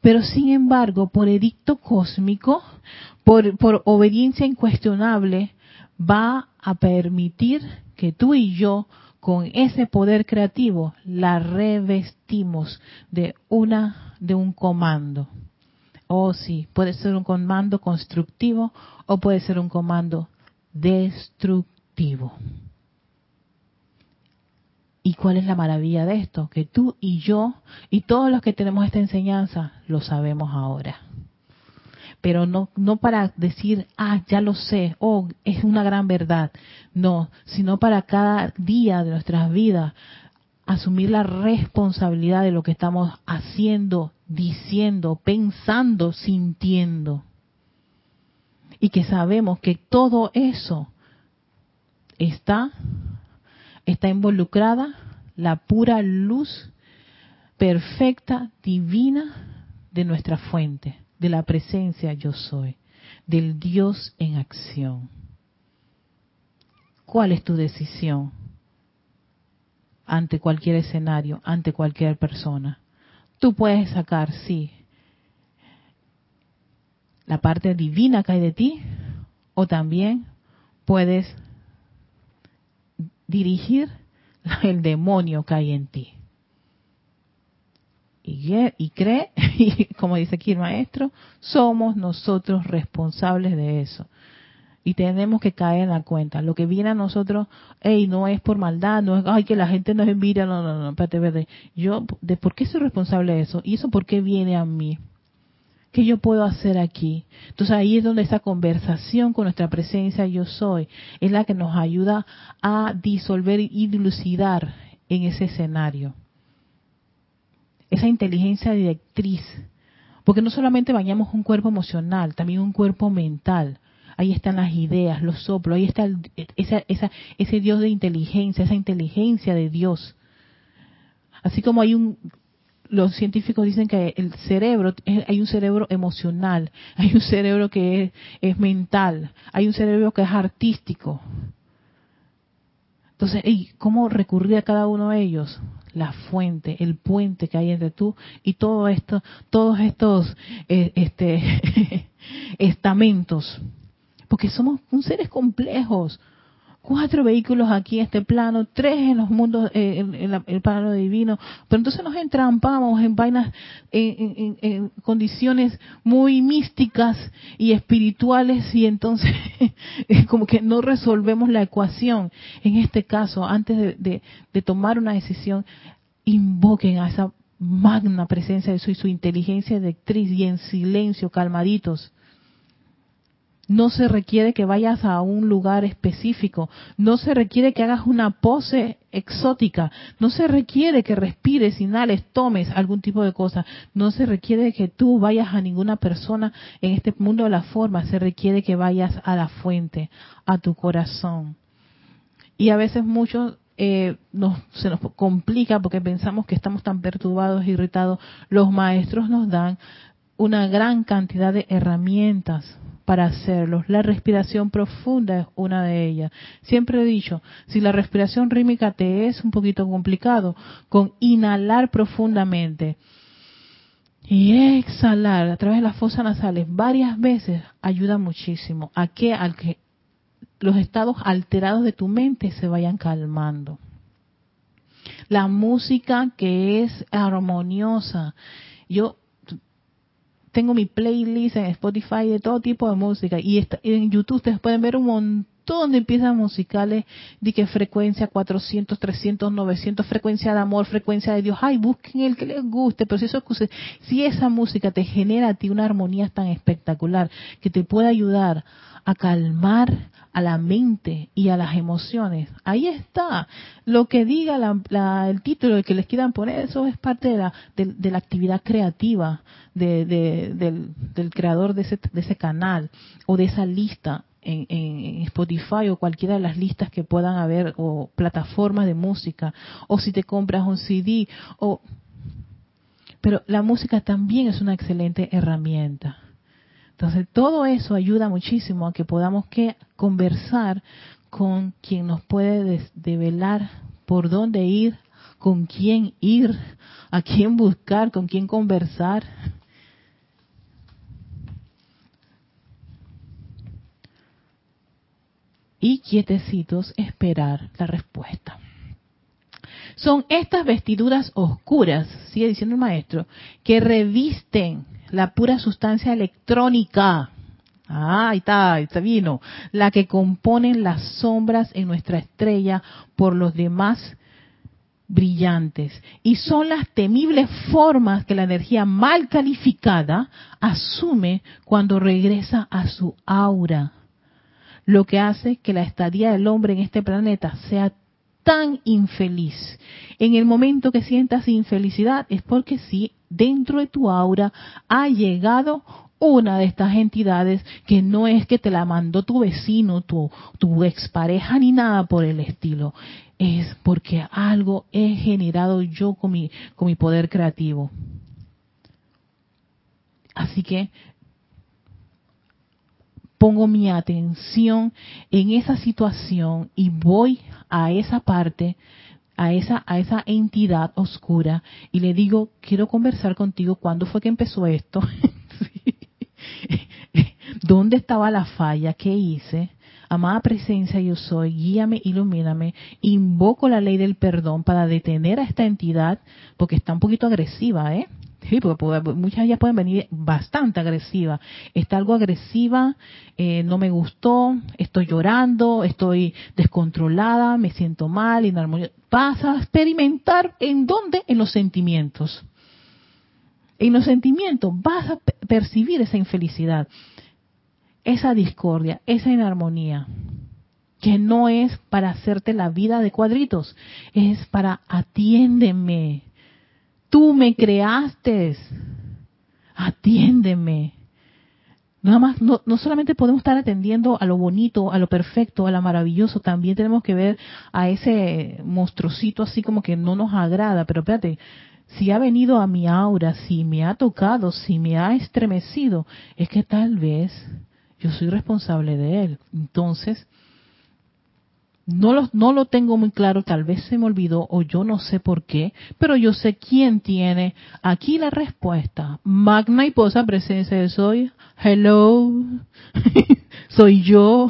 Pero sin embargo, por edicto cósmico, por, por obediencia incuestionable, va a permitir que tú y yo con ese poder creativo la revestimos de una de un comando. Oh sí, puede ser un comando constructivo o puede ser un comando destructivo. ¿Y cuál es la maravilla de esto? Que tú y yo y todos los que tenemos esta enseñanza lo sabemos ahora. Pero no, no para decir, ah, ya lo sé, oh, es una gran verdad. No, sino para cada día de nuestras vidas asumir la responsabilidad de lo que estamos haciendo, diciendo, pensando, sintiendo. Y que sabemos que todo eso está está involucrada la pura luz perfecta, divina de nuestra fuente, de la presencia yo soy, del Dios en acción. ¿Cuál es tu decisión ante cualquier escenario, ante cualquier persona? Tú puedes sacar, sí, la parte divina que hay de ti, o también puedes dirigir el demonio que hay en ti. Y, cree, (laughs) y como dice aquí el maestro, somos nosotros responsables de eso. Y tenemos que caer en la cuenta. Lo que viene a nosotros, hey, no es por maldad, no es, ay, que la gente nos envidia, no, no, no, espérate, espérate. Yo, ¿de por qué soy responsable de eso? ¿Y eso por qué viene a mí? ¿Qué yo puedo hacer aquí? Entonces ahí es donde esa conversación con nuestra presencia yo soy es la que nos ayuda a disolver y dilucidar en ese escenario. Esa inteligencia directriz. Porque no solamente bañamos un cuerpo emocional, también un cuerpo mental. Ahí están las ideas, los soplos, ahí está ese Dios de inteligencia, esa inteligencia de Dios. Así como hay un los científicos dicen que el cerebro, hay un cerebro emocional, hay un cerebro que es, mental, hay un cerebro que es artístico. Entonces, ¿cómo recurrir a cada uno de ellos? La fuente, el puente que hay entre tú y todo esto, todos estos eh, este, (laughs) estamentos. Porque somos un seres complejos cuatro vehículos aquí en este plano, tres en los mundos, eh, en, el plano divino, pero entonces nos entrampamos en vainas, en, condiciones muy místicas y espirituales y entonces (laughs) como que no resolvemos la ecuación. En este caso, antes de, de tomar una decisión, invoquen a esa magna presencia de su, y su inteligencia directriz y en silencio, calmaditos no se requiere que vayas a un lugar específico, no se requiere que hagas una pose exótica, no se requiere que respires, inhales, tomes algún tipo de cosa, no se requiere que tú vayas a ninguna persona en este mundo de la forma, se requiere que vayas a la fuente, a tu corazón. Y a veces muchos eh, se nos complica porque pensamos que estamos tan perturbados, irritados. Los maestros nos dan una gran cantidad de herramientas para hacerlo. La respiración profunda es una de ellas. Siempre he dicho, si la respiración rítmica te es un poquito complicado, con inhalar profundamente y exhalar a través de las fosas nasales varias veces ayuda muchísimo a que, al que los estados alterados de tu mente se vayan calmando. La música que es armoniosa. Yo tengo mi playlist en Spotify de todo tipo de música y en YouTube ustedes pueden ver un montón de piezas musicales de que frecuencia 400, 300, 900, frecuencia de amor, frecuencia de Dios. Ay, busquen el que les guste, pero si eso si esa música te genera a ti una armonía tan espectacular que te puede ayudar a calmar a la mente y a las emociones. Ahí está. Lo que diga el título que les quieran poner, eso es parte de la, de, la actividad creativa del, creador de ese, de ese canal o de esa lista en, en, Spotify o cualquiera de las listas que puedan haber o plataformas de música o si te compras un CD o pero la música también es una excelente herramienta entonces, todo eso ayuda muchísimo a que podamos que conversar con quien nos puede develar por dónde ir, con quién ir, a quién buscar, con quién conversar. Y quietecitos esperar la respuesta. Son estas vestiduras oscuras, sigue diciendo el maestro, que revisten la pura sustancia electrónica. Ah, ahí está, ahí está vino. La que componen las sombras en nuestra estrella por los demás brillantes. Y son las temibles formas que la energía mal calificada asume cuando regresa a su aura. Lo que hace que la estadía del hombre en este planeta sea tan infeliz. En el momento que sientas infelicidad es porque sí, dentro de tu aura ha llegado una de estas entidades que no es que te la mandó tu vecino, tu, tu expareja ni nada por el estilo. Es porque algo he generado yo con mi, con mi poder creativo. Así que pongo mi atención en esa situación y voy a esa parte, a esa, a esa entidad oscura y le digo, quiero conversar contigo, ¿cuándo fue que empezó esto? (laughs) (laughs) ¿Dónde estaba la falla? ¿Qué hice? Amada presencia yo soy, guíame, ilumíname, invoco la ley del perdón para detener a esta entidad, porque está un poquito agresiva, ¿eh? Sí, porque muchas de ellas pueden venir bastante agresiva. Está algo agresiva, eh, no me gustó, estoy llorando, estoy descontrolada, me siento mal, inarmoniosa. Vas a experimentar en dónde? En los sentimientos. En los sentimientos vas a percibir esa infelicidad, esa discordia, esa inarmonía, que no es para hacerte la vida de cuadritos, es para atiéndeme. Tú me creaste, atiéndeme. Nada más, no, no, solamente podemos estar atendiendo a lo bonito, a lo perfecto, a lo maravilloso, también tenemos que ver a ese monstruosito así como que no nos agrada, pero espérate, si ha venido a mi aura, si me ha tocado, si me ha estremecido, es que tal vez yo soy responsable de él. Entonces, no lo, no lo tengo muy claro, tal vez se me olvidó o yo no sé por qué, pero yo sé quién tiene aquí la respuesta. Magna y posa presencia de soy. Hello, (laughs) soy yo.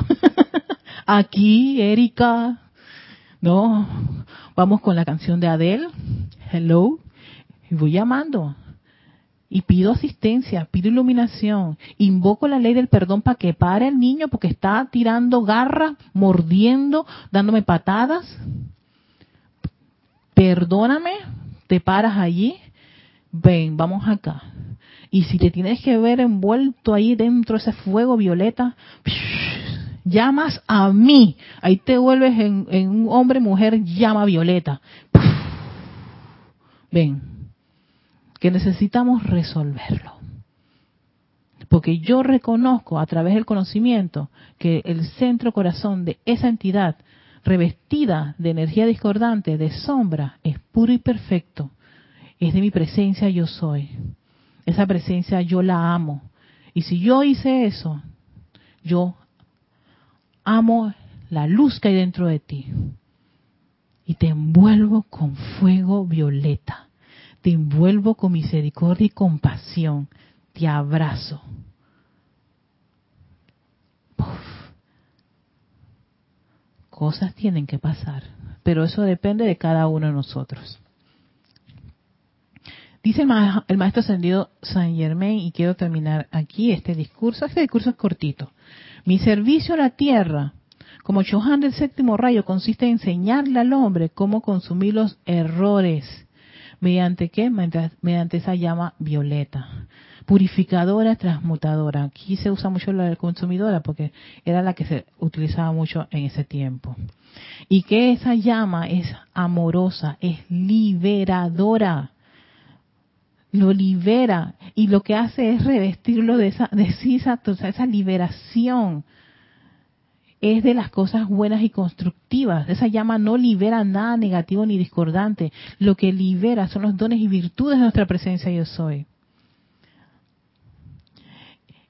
(laughs) aquí, Erika. No, vamos con la canción de Adele. Hello. Y voy llamando. Y pido asistencia, pido iluminación, invoco la ley del perdón para que pare el niño porque está tirando garra, mordiendo, dándome patadas. Perdóname, te paras allí, ven, vamos acá. Y si te tienes que ver envuelto ahí dentro de ese fuego violeta, llamas a mí. Ahí te vuelves en, en un hombre, mujer, llama violeta. Ven, que necesitamos resolverlo. Porque yo reconozco a través del conocimiento que el centro corazón de esa entidad revestida de energía discordante, de sombra, es puro y perfecto. Es de mi presencia yo soy. Esa presencia yo la amo. Y si yo hice eso, yo amo la luz que hay dentro de ti. Y te envuelvo con fuego violeta te envuelvo con misericordia y compasión, te abrazo. Cosas tienen que pasar, pero eso depende de cada uno de nosotros. Dice el, maestro ascendido Saint Germain, y quiero terminar aquí este discurso. Este discurso es cortito. Mi servicio a la tierra, como Chohan del séptimo rayo, consiste en enseñarle al hombre cómo consumir los errores ¿Mediante qué? Mediante esa llama violeta. Purificadora, transmutadora. Aquí se usa mucho la consumidora porque era la que se utilizaba mucho en ese tiempo. Y que esa llama es amorosa, es liberadora lo libera y lo que hace es revestirlo de esa, de esa, esa liberación es de las cosas buenas y constructivas. Esa llama no libera nada negativo ni discordante. Lo que libera son los dones y virtudes de nuestra presencia yo soy.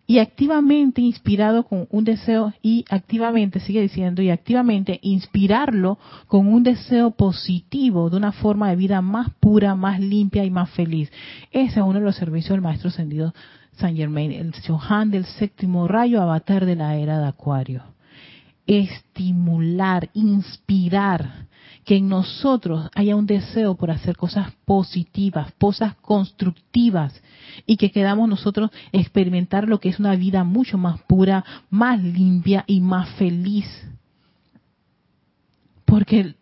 Y activamente inspirado con un deseo, y activamente, sigue diciendo, y activamente inspirarlo con un deseo positivo de una forma de vida más pura, más limpia y más feliz. Ese es uno de los servicios del Maestro Ascendido San Germain, el Johan del séptimo rayo, avatar de la era de Acuario estimular, inspirar, que en nosotros haya un deseo por hacer cosas positivas, cosas constructivas, y que quedamos nosotros experimentar lo que es una vida mucho más pura, más limpia y más feliz. Porque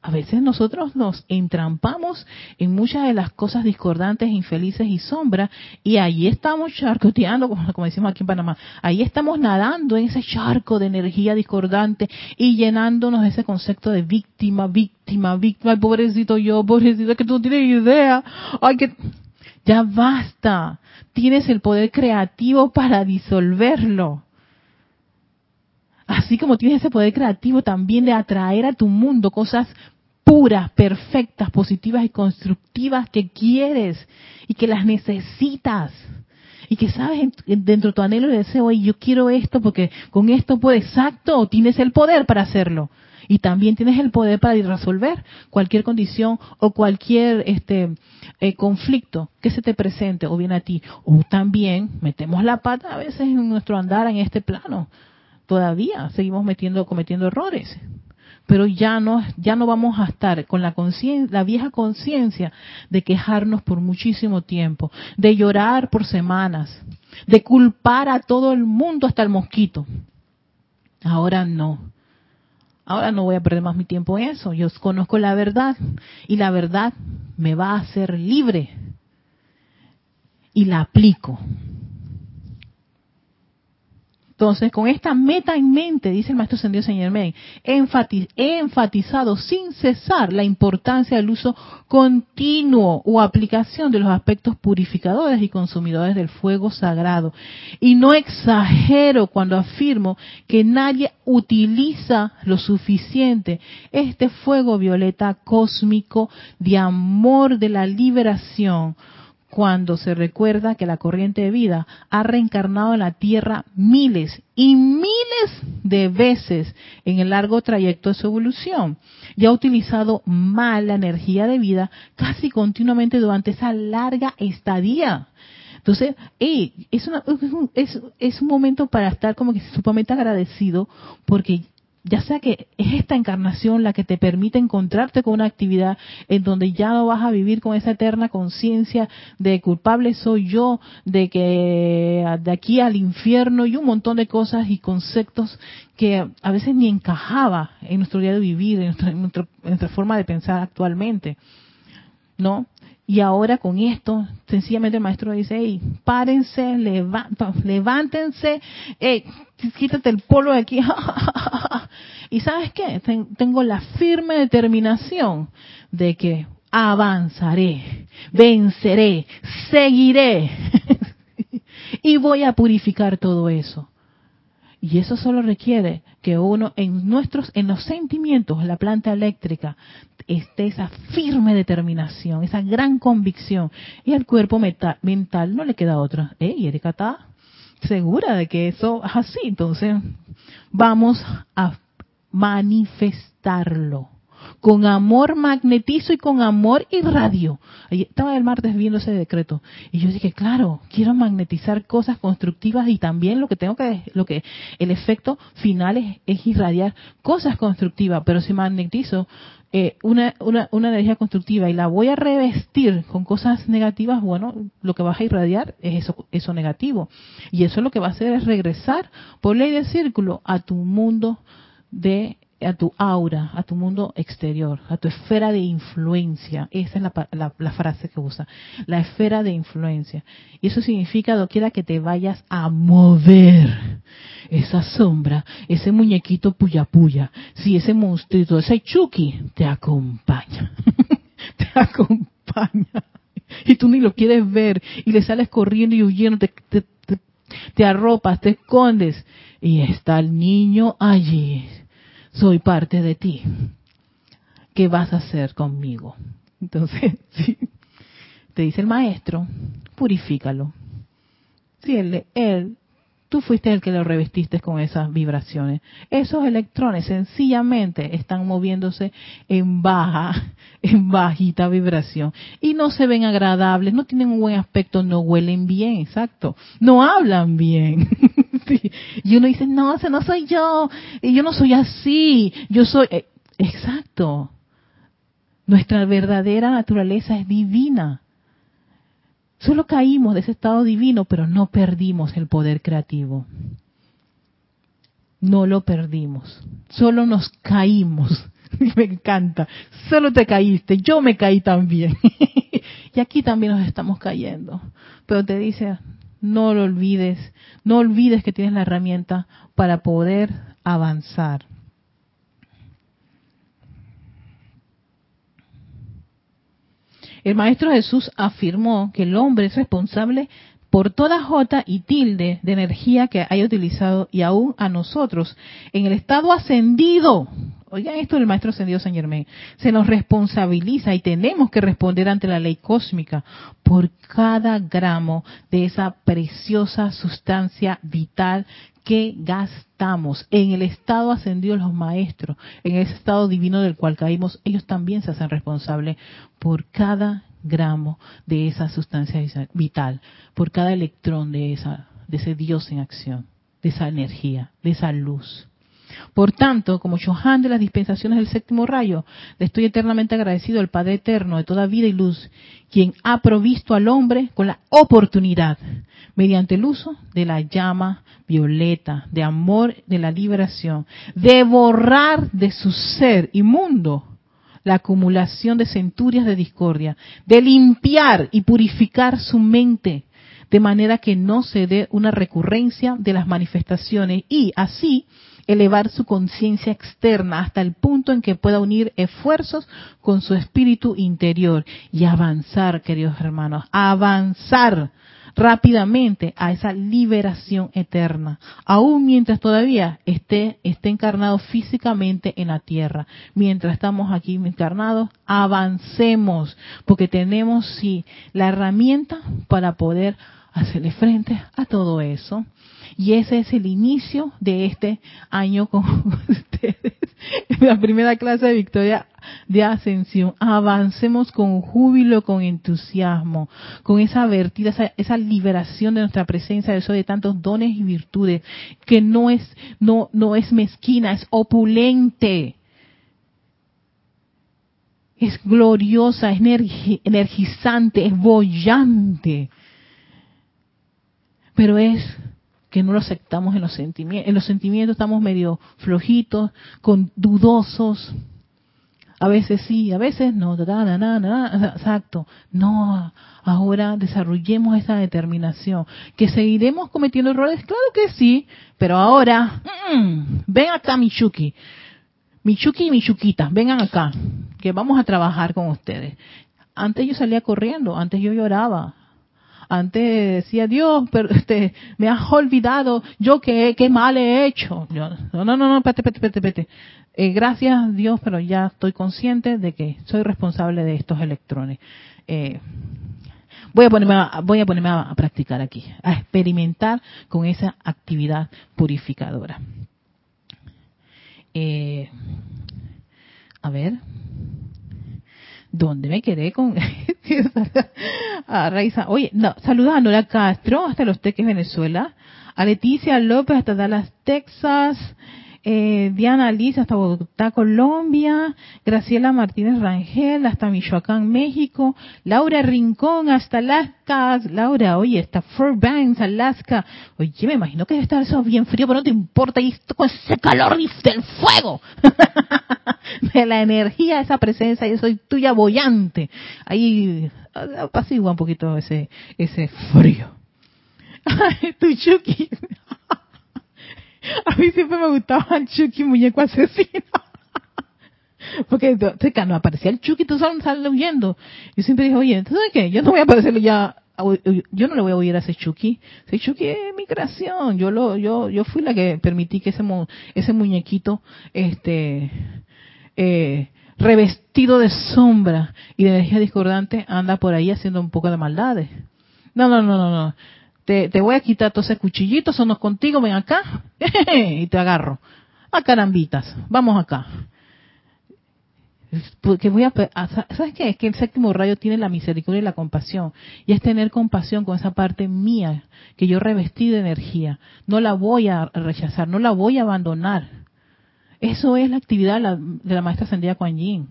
a veces nosotros nos entrampamos en muchas de las cosas discordantes, infelices y sombras, y ahí estamos charcoteando, como decimos aquí en Panamá, ahí estamos nadando en ese charco de energía discordante y llenándonos de ese concepto de víctima, víctima, víctima, pobrecito yo, pobrecito, que tú no tienes idea, ay, que ya basta, tienes el poder creativo para disolverlo. Así como tienes ese poder creativo también de atraer a tu mundo cosas puras, perfectas, positivas y constructivas que quieres y que las necesitas. Y que sabes dentro de tu anhelo y deseo, oye, yo quiero esto porque con esto puedes, exacto, tienes el poder para hacerlo. Y también tienes el poder para resolver cualquier condición o cualquier este eh, conflicto que se te presente o viene a ti. O también metemos la pata a veces en nuestro andar en este plano todavía seguimos metiendo, cometiendo errores. Pero ya no, ya no vamos a estar con la, la vieja conciencia de quejarnos por muchísimo tiempo, de llorar por semanas, de culpar a todo el mundo hasta el mosquito. Ahora no. Ahora no voy a perder más mi tiempo en eso. Yo conozco la verdad y la verdad me va a hacer libre y la aplico. Entonces, con esta meta en mente, dice el maestro Sendido Señor Men, he enfatizado sin cesar la importancia del uso continuo o aplicación de los aspectos purificadores y consumidores del fuego sagrado. Y no exagero cuando afirmo que nadie utiliza lo suficiente este fuego violeta cósmico de amor de la liberación cuando se recuerda que la corriente de vida ha reencarnado en la Tierra miles y miles de veces en el largo trayecto de su evolución y ha utilizado mal la energía de vida casi continuamente durante esa larga estadía. Entonces, es, es, un momento para estar como que sumamente agradecido porque ya sea que es esta encarnación la que te permite encontrarte con una actividad en donde ya no vas a vivir con esa eterna conciencia de culpable soy yo, de que de aquí al infierno y un montón de cosas y conceptos que a veces ni encajaba en nuestro día de vivir, en nuestra, en nuestra forma de pensar actualmente. ¿No? Y ahora con esto, sencillamente el maestro dice, hey, párense, levántense, hey, quítate el polvo de aquí. (laughs) y sabes qué? Tengo la firme determinación de que avanzaré, venceré, seguiré. (laughs) y voy a purificar todo eso. Y eso solo requiere que uno en nuestros, en los sentimientos, la planta eléctrica, esté esa firme determinación, esa gran convicción. Y al cuerpo mental, no le queda otra. ¿Eh? Y Erika está segura de que eso es así. Entonces, vamos a manifestarlo con amor magnetizo y con amor irradio. Estaba el martes viendo ese decreto y yo dije, claro, quiero magnetizar cosas constructivas y también lo que tengo que, lo que, el efecto final es, es irradiar cosas constructivas, pero si magnetizo eh, una, una, una energía constructiva y la voy a revestir con cosas negativas, bueno, lo que vas a irradiar es eso, eso negativo. Y eso lo que va a hacer es regresar por ley de círculo a tu mundo de a tu aura, a tu mundo exterior, a tu esfera de influencia. Esa es la, la, frase que usa, la esfera de influencia. Y eso significa, doquiera que te vayas a mover esa sombra, ese muñequito puya puya, si ese monstruito, ese Chucky, te acompaña, (laughs) te acompaña. Y tú ni lo quieres ver y le sales corriendo y huyendo, te, te, te arropas, te escondes y está el niño allí soy parte de ti. ¿Qué vas a hacer conmigo? Entonces, (laughs) te dice el maestro, purifícalo. Si él, él, tú fuiste el que lo revestiste con esas vibraciones. Esos electrones sencillamente están moviéndose en baja, (laughs) en bajita vibración. Y no se ven agradables, no tienen un buen aspecto, no huelen bien, exacto. No hablan bien. (laughs) (laughs) Y uno dice, no, ese no soy yo, y yo no soy así, yo soy... Eh, exacto, Nuestra verdadera naturaleza es divina. Solo caímos de ese estado divino, pero no perdimos el poder creativo. No lo perdimos. Solo nos caímos. (laughs) Me encanta. Solo te caíste. Yo me caí también. (laughs) y aquí también nos estamos cayendo. Pero te dice, no lo olvides. No olvides que tienes la herramienta para poder avanzar. El Maestro Jesús afirmó que el hombre es responsable por toda jota y tilde de energía que haya utilizado y aún a nosotros en el estado ascendido. Oigan esto del Maestro Ascendido San Germain. Se nos responsabiliza y tenemos que responder ante la ley cósmica por cada gramo de esa preciosa sustancia vital que gastamos en el estado ascendido de los maestros, en ese estado divino del cual caímos, ellos también se hacen responsables por cada gramo de esa sustancia vital, por cada electrón de esa de ese Dios en acción, de esa energía, de esa luz. Por tanto, como Johan de las dispensaciones del séptimo rayo, le estoy eternamente agradecido al Padre Eterno de toda vida y luz, quien ha provisto al hombre con la oportunidad, mediante el uso de la llama violeta, de amor de la liberación, de borrar de su ser inmundo la acumulación de centurias de discordia, de limpiar y purificar su mente, de manera que no se dé una recurrencia de las manifestaciones y así elevar su conciencia externa hasta el punto en que pueda unir esfuerzos con su espíritu interior y avanzar, queridos hermanos, avanzar rápidamente a esa liberación eterna, aún mientras todavía esté, esté encarnado físicamente en la tierra. Mientras estamos aquí encarnados, avancemos, porque tenemos sí la herramienta para poder hacerle frente a todo eso. Y ese es el inicio de este año con (laughs) ustedes. La primera clase de Victoria de Ascensión. Avancemos con júbilo, con entusiasmo, con esa vertida, esa, liberación de nuestra presencia, de eso de tantos dones y virtudes, que no es, no, no es mezquina, es opulente es gloriosa, es energizante, es bollante. Pero es que no lo aceptamos en los sentimientos. En los sentimientos estamos medio flojitos, con dudosos. A veces sí, a veces no. Exacto. No, ahora desarrollemos esa determinación. ¿Que seguiremos cometiendo errores? Claro que sí, pero ahora, mm, ven acá Michuki. Michuki y Michuquita, vengan acá, que vamos a trabajar con ustedes. Antes yo salía corriendo, antes yo lloraba, antes decía, Dios, pero este, me has olvidado, yo qué, qué mal he hecho. no, no, no, no, espérate, espérate, espérate. Eh, gracias Dios, pero ya estoy consciente de que soy responsable de estos electrones. Eh, voy a ponerme a, voy a ponerme a, practicar aquí, a experimentar con esa actividad purificadora. Eh, a ver, ¿Dónde me quedé con a (laughs) Raiza? Oye, no, saludos a Nora Castro hasta Los Teques, Venezuela, a Leticia López hasta Dallas, Texas, eh, Diana Liz hasta Bogotá, Colombia, Graciela Martínez Rangel hasta Michoacán, México, Laura Rincón hasta Alaska, Laura, oye, hasta Fairbanks, Alaska, oye, me imagino que debe estar eso bien frío, pero no te importa, y esto con ese calor del fuego, (laughs) de la energía, esa presencia, yo soy tuya bollante, ahí apacigua un poquito ese, ese frío. (laughs) tu Chucky. A mí siempre me gustaba el Chucky muñeco asesino. Porque no aparecía el Chucky, tú sales huyendo. Yo siempre dije, oye, ¿entonces qué? Yo no voy a aparecerle ya, yo no le voy a oír a ese Chucky. Ese Chucky es mi creación. Yo lo, yo, yo fui la que permití que ese, ese muñequito, este, eh, revestido de sombra y de energía discordante anda por ahí haciendo un poco de maldades. No, no, no, no, no te, voy a quitar todos esos cuchillitos, sonos contigo, ven acá, (laughs) y te agarro. A carambitas, vamos acá. Porque voy a, ¿sabes qué? Es que el séptimo rayo tiene la misericordia y la compasión. Y es tener compasión con esa parte mía que yo revestí de energía. No la voy a rechazar, no la voy a abandonar. Eso es la actividad de la, maestra Sandía Kuan Yin.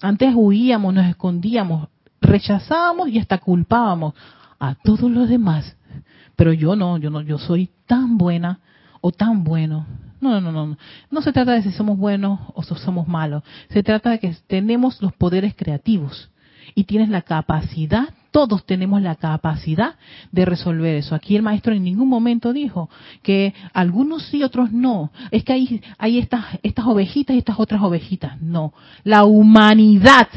Antes huíamos, nos escondíamos, rechazábamos y hasta culpábamos a todos los demás. Pero yo no, yo no, yo soy tan buena o tan bueno. No, no, no, no. No se trata de si somos buenos o somos malos. Se trata de que tenemos los poderes creativos y tienes la capacidad, todos tenemos la capacidad de resolver eso. Aquí el maestro en ningún momento dijo que algunos sí, otros no. Es que hay, hay estas, estas ovejitas y estas otras ovejitas. No. La humanidad,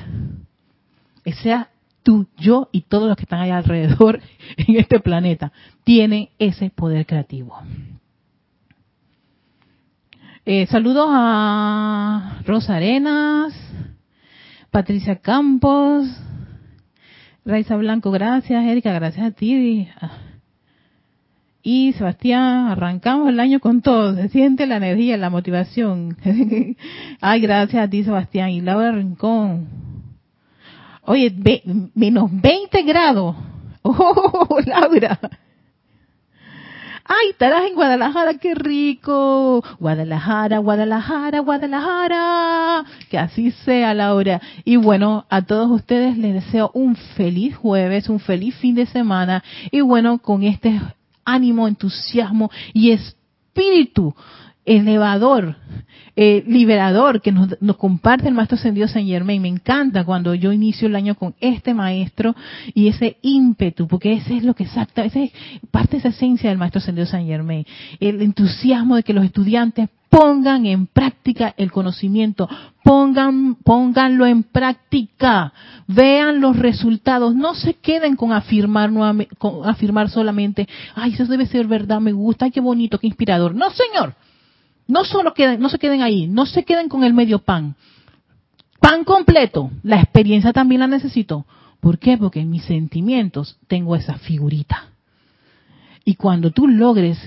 sea tú, yo y todos los que están ahí alrededor (laughs) en este planeta, tienen ese poder creativo. Eh, saludos a Rosa Arenas, Patricia Campos, Raiza Blanco, gracias, Erika, gracias a ti. Y Sebastián, arrancamos el año con todo, se siente la energía, la motivación. (laughs) Ay, gracias a ti, Sebastián. Y Laura Rincón. Oye, menos 20 grados. (laughs) Oh, Laura. Ay, estarás en Guadalajara, qué rico. Guadalajara, Guadalajara, Guadalajara. Que así sea, Laura. Y bueno, a todos ustedes les deseo un feliz jueves, un feliz fin de semana. Y bueno, con este ánimo, entusiasmo y espíritu elevador, eh, liberador que nos, comparte el maestro ascendido San Germain. Me encanta cuando yo inicio el año con este maestro y ese ímpetu, porque ese es lo que exacta, ese es parte de esa esencia del maestro ascendido San Germain. El entusiasmo de que los estudiantes pongan en práctica el conocimiento, pongan, pónganlo en práctica, vean los resultados, no se queden con afirmar, con afirmar solamente, ay, eso debe ser verdad, me gusta, ay, qué bonito, qué inspirador. No, señor, no solo queden, no se queden ahí, no se queden con el medio pan. Pan completo, la experiencia también la necesito. ¿Por qué? Porque en mis sentimientos tengo esa figurita. Y cuando tú logres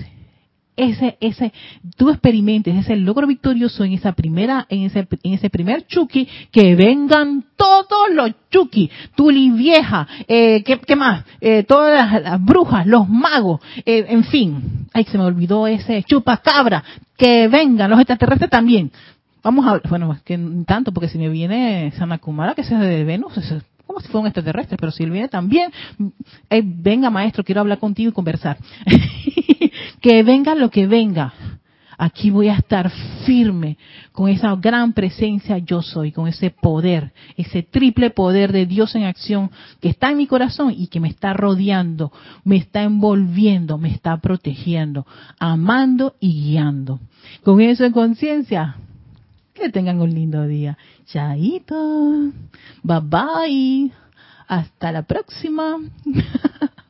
ese, ese, tú experimentes ese logro victorioso en esa primera, en ese, en ese primer chuki, que vengan todos los chuki, Tuli vieja, eh, ¿qué, más? Eh, todas las, brujas, los magos, eh, en fin. Ay, se me olvidó ese chupacabra, que vengan los extraterrestres también. Vamos a, bueno, que tanto, porque si me viene Sanakumara, que es de Venus, es como si fuera un extraterrestre, pero si él viene también, eh, venga maestro, quiero hablar contigo y conversar. (laughs) que venga lo que venga. Aquí voy a estar firme con esa gran presencia yo soy, con ese poder, ese triple poder de Dios en acción que está en mi corazón y que me está rodeando, me está envolviendo, me está protegiendo, amando y guiando. Con eso en conciencia, que tengan un lindo día. Chaito. Bye bye. Hasta la próxima. (laughs)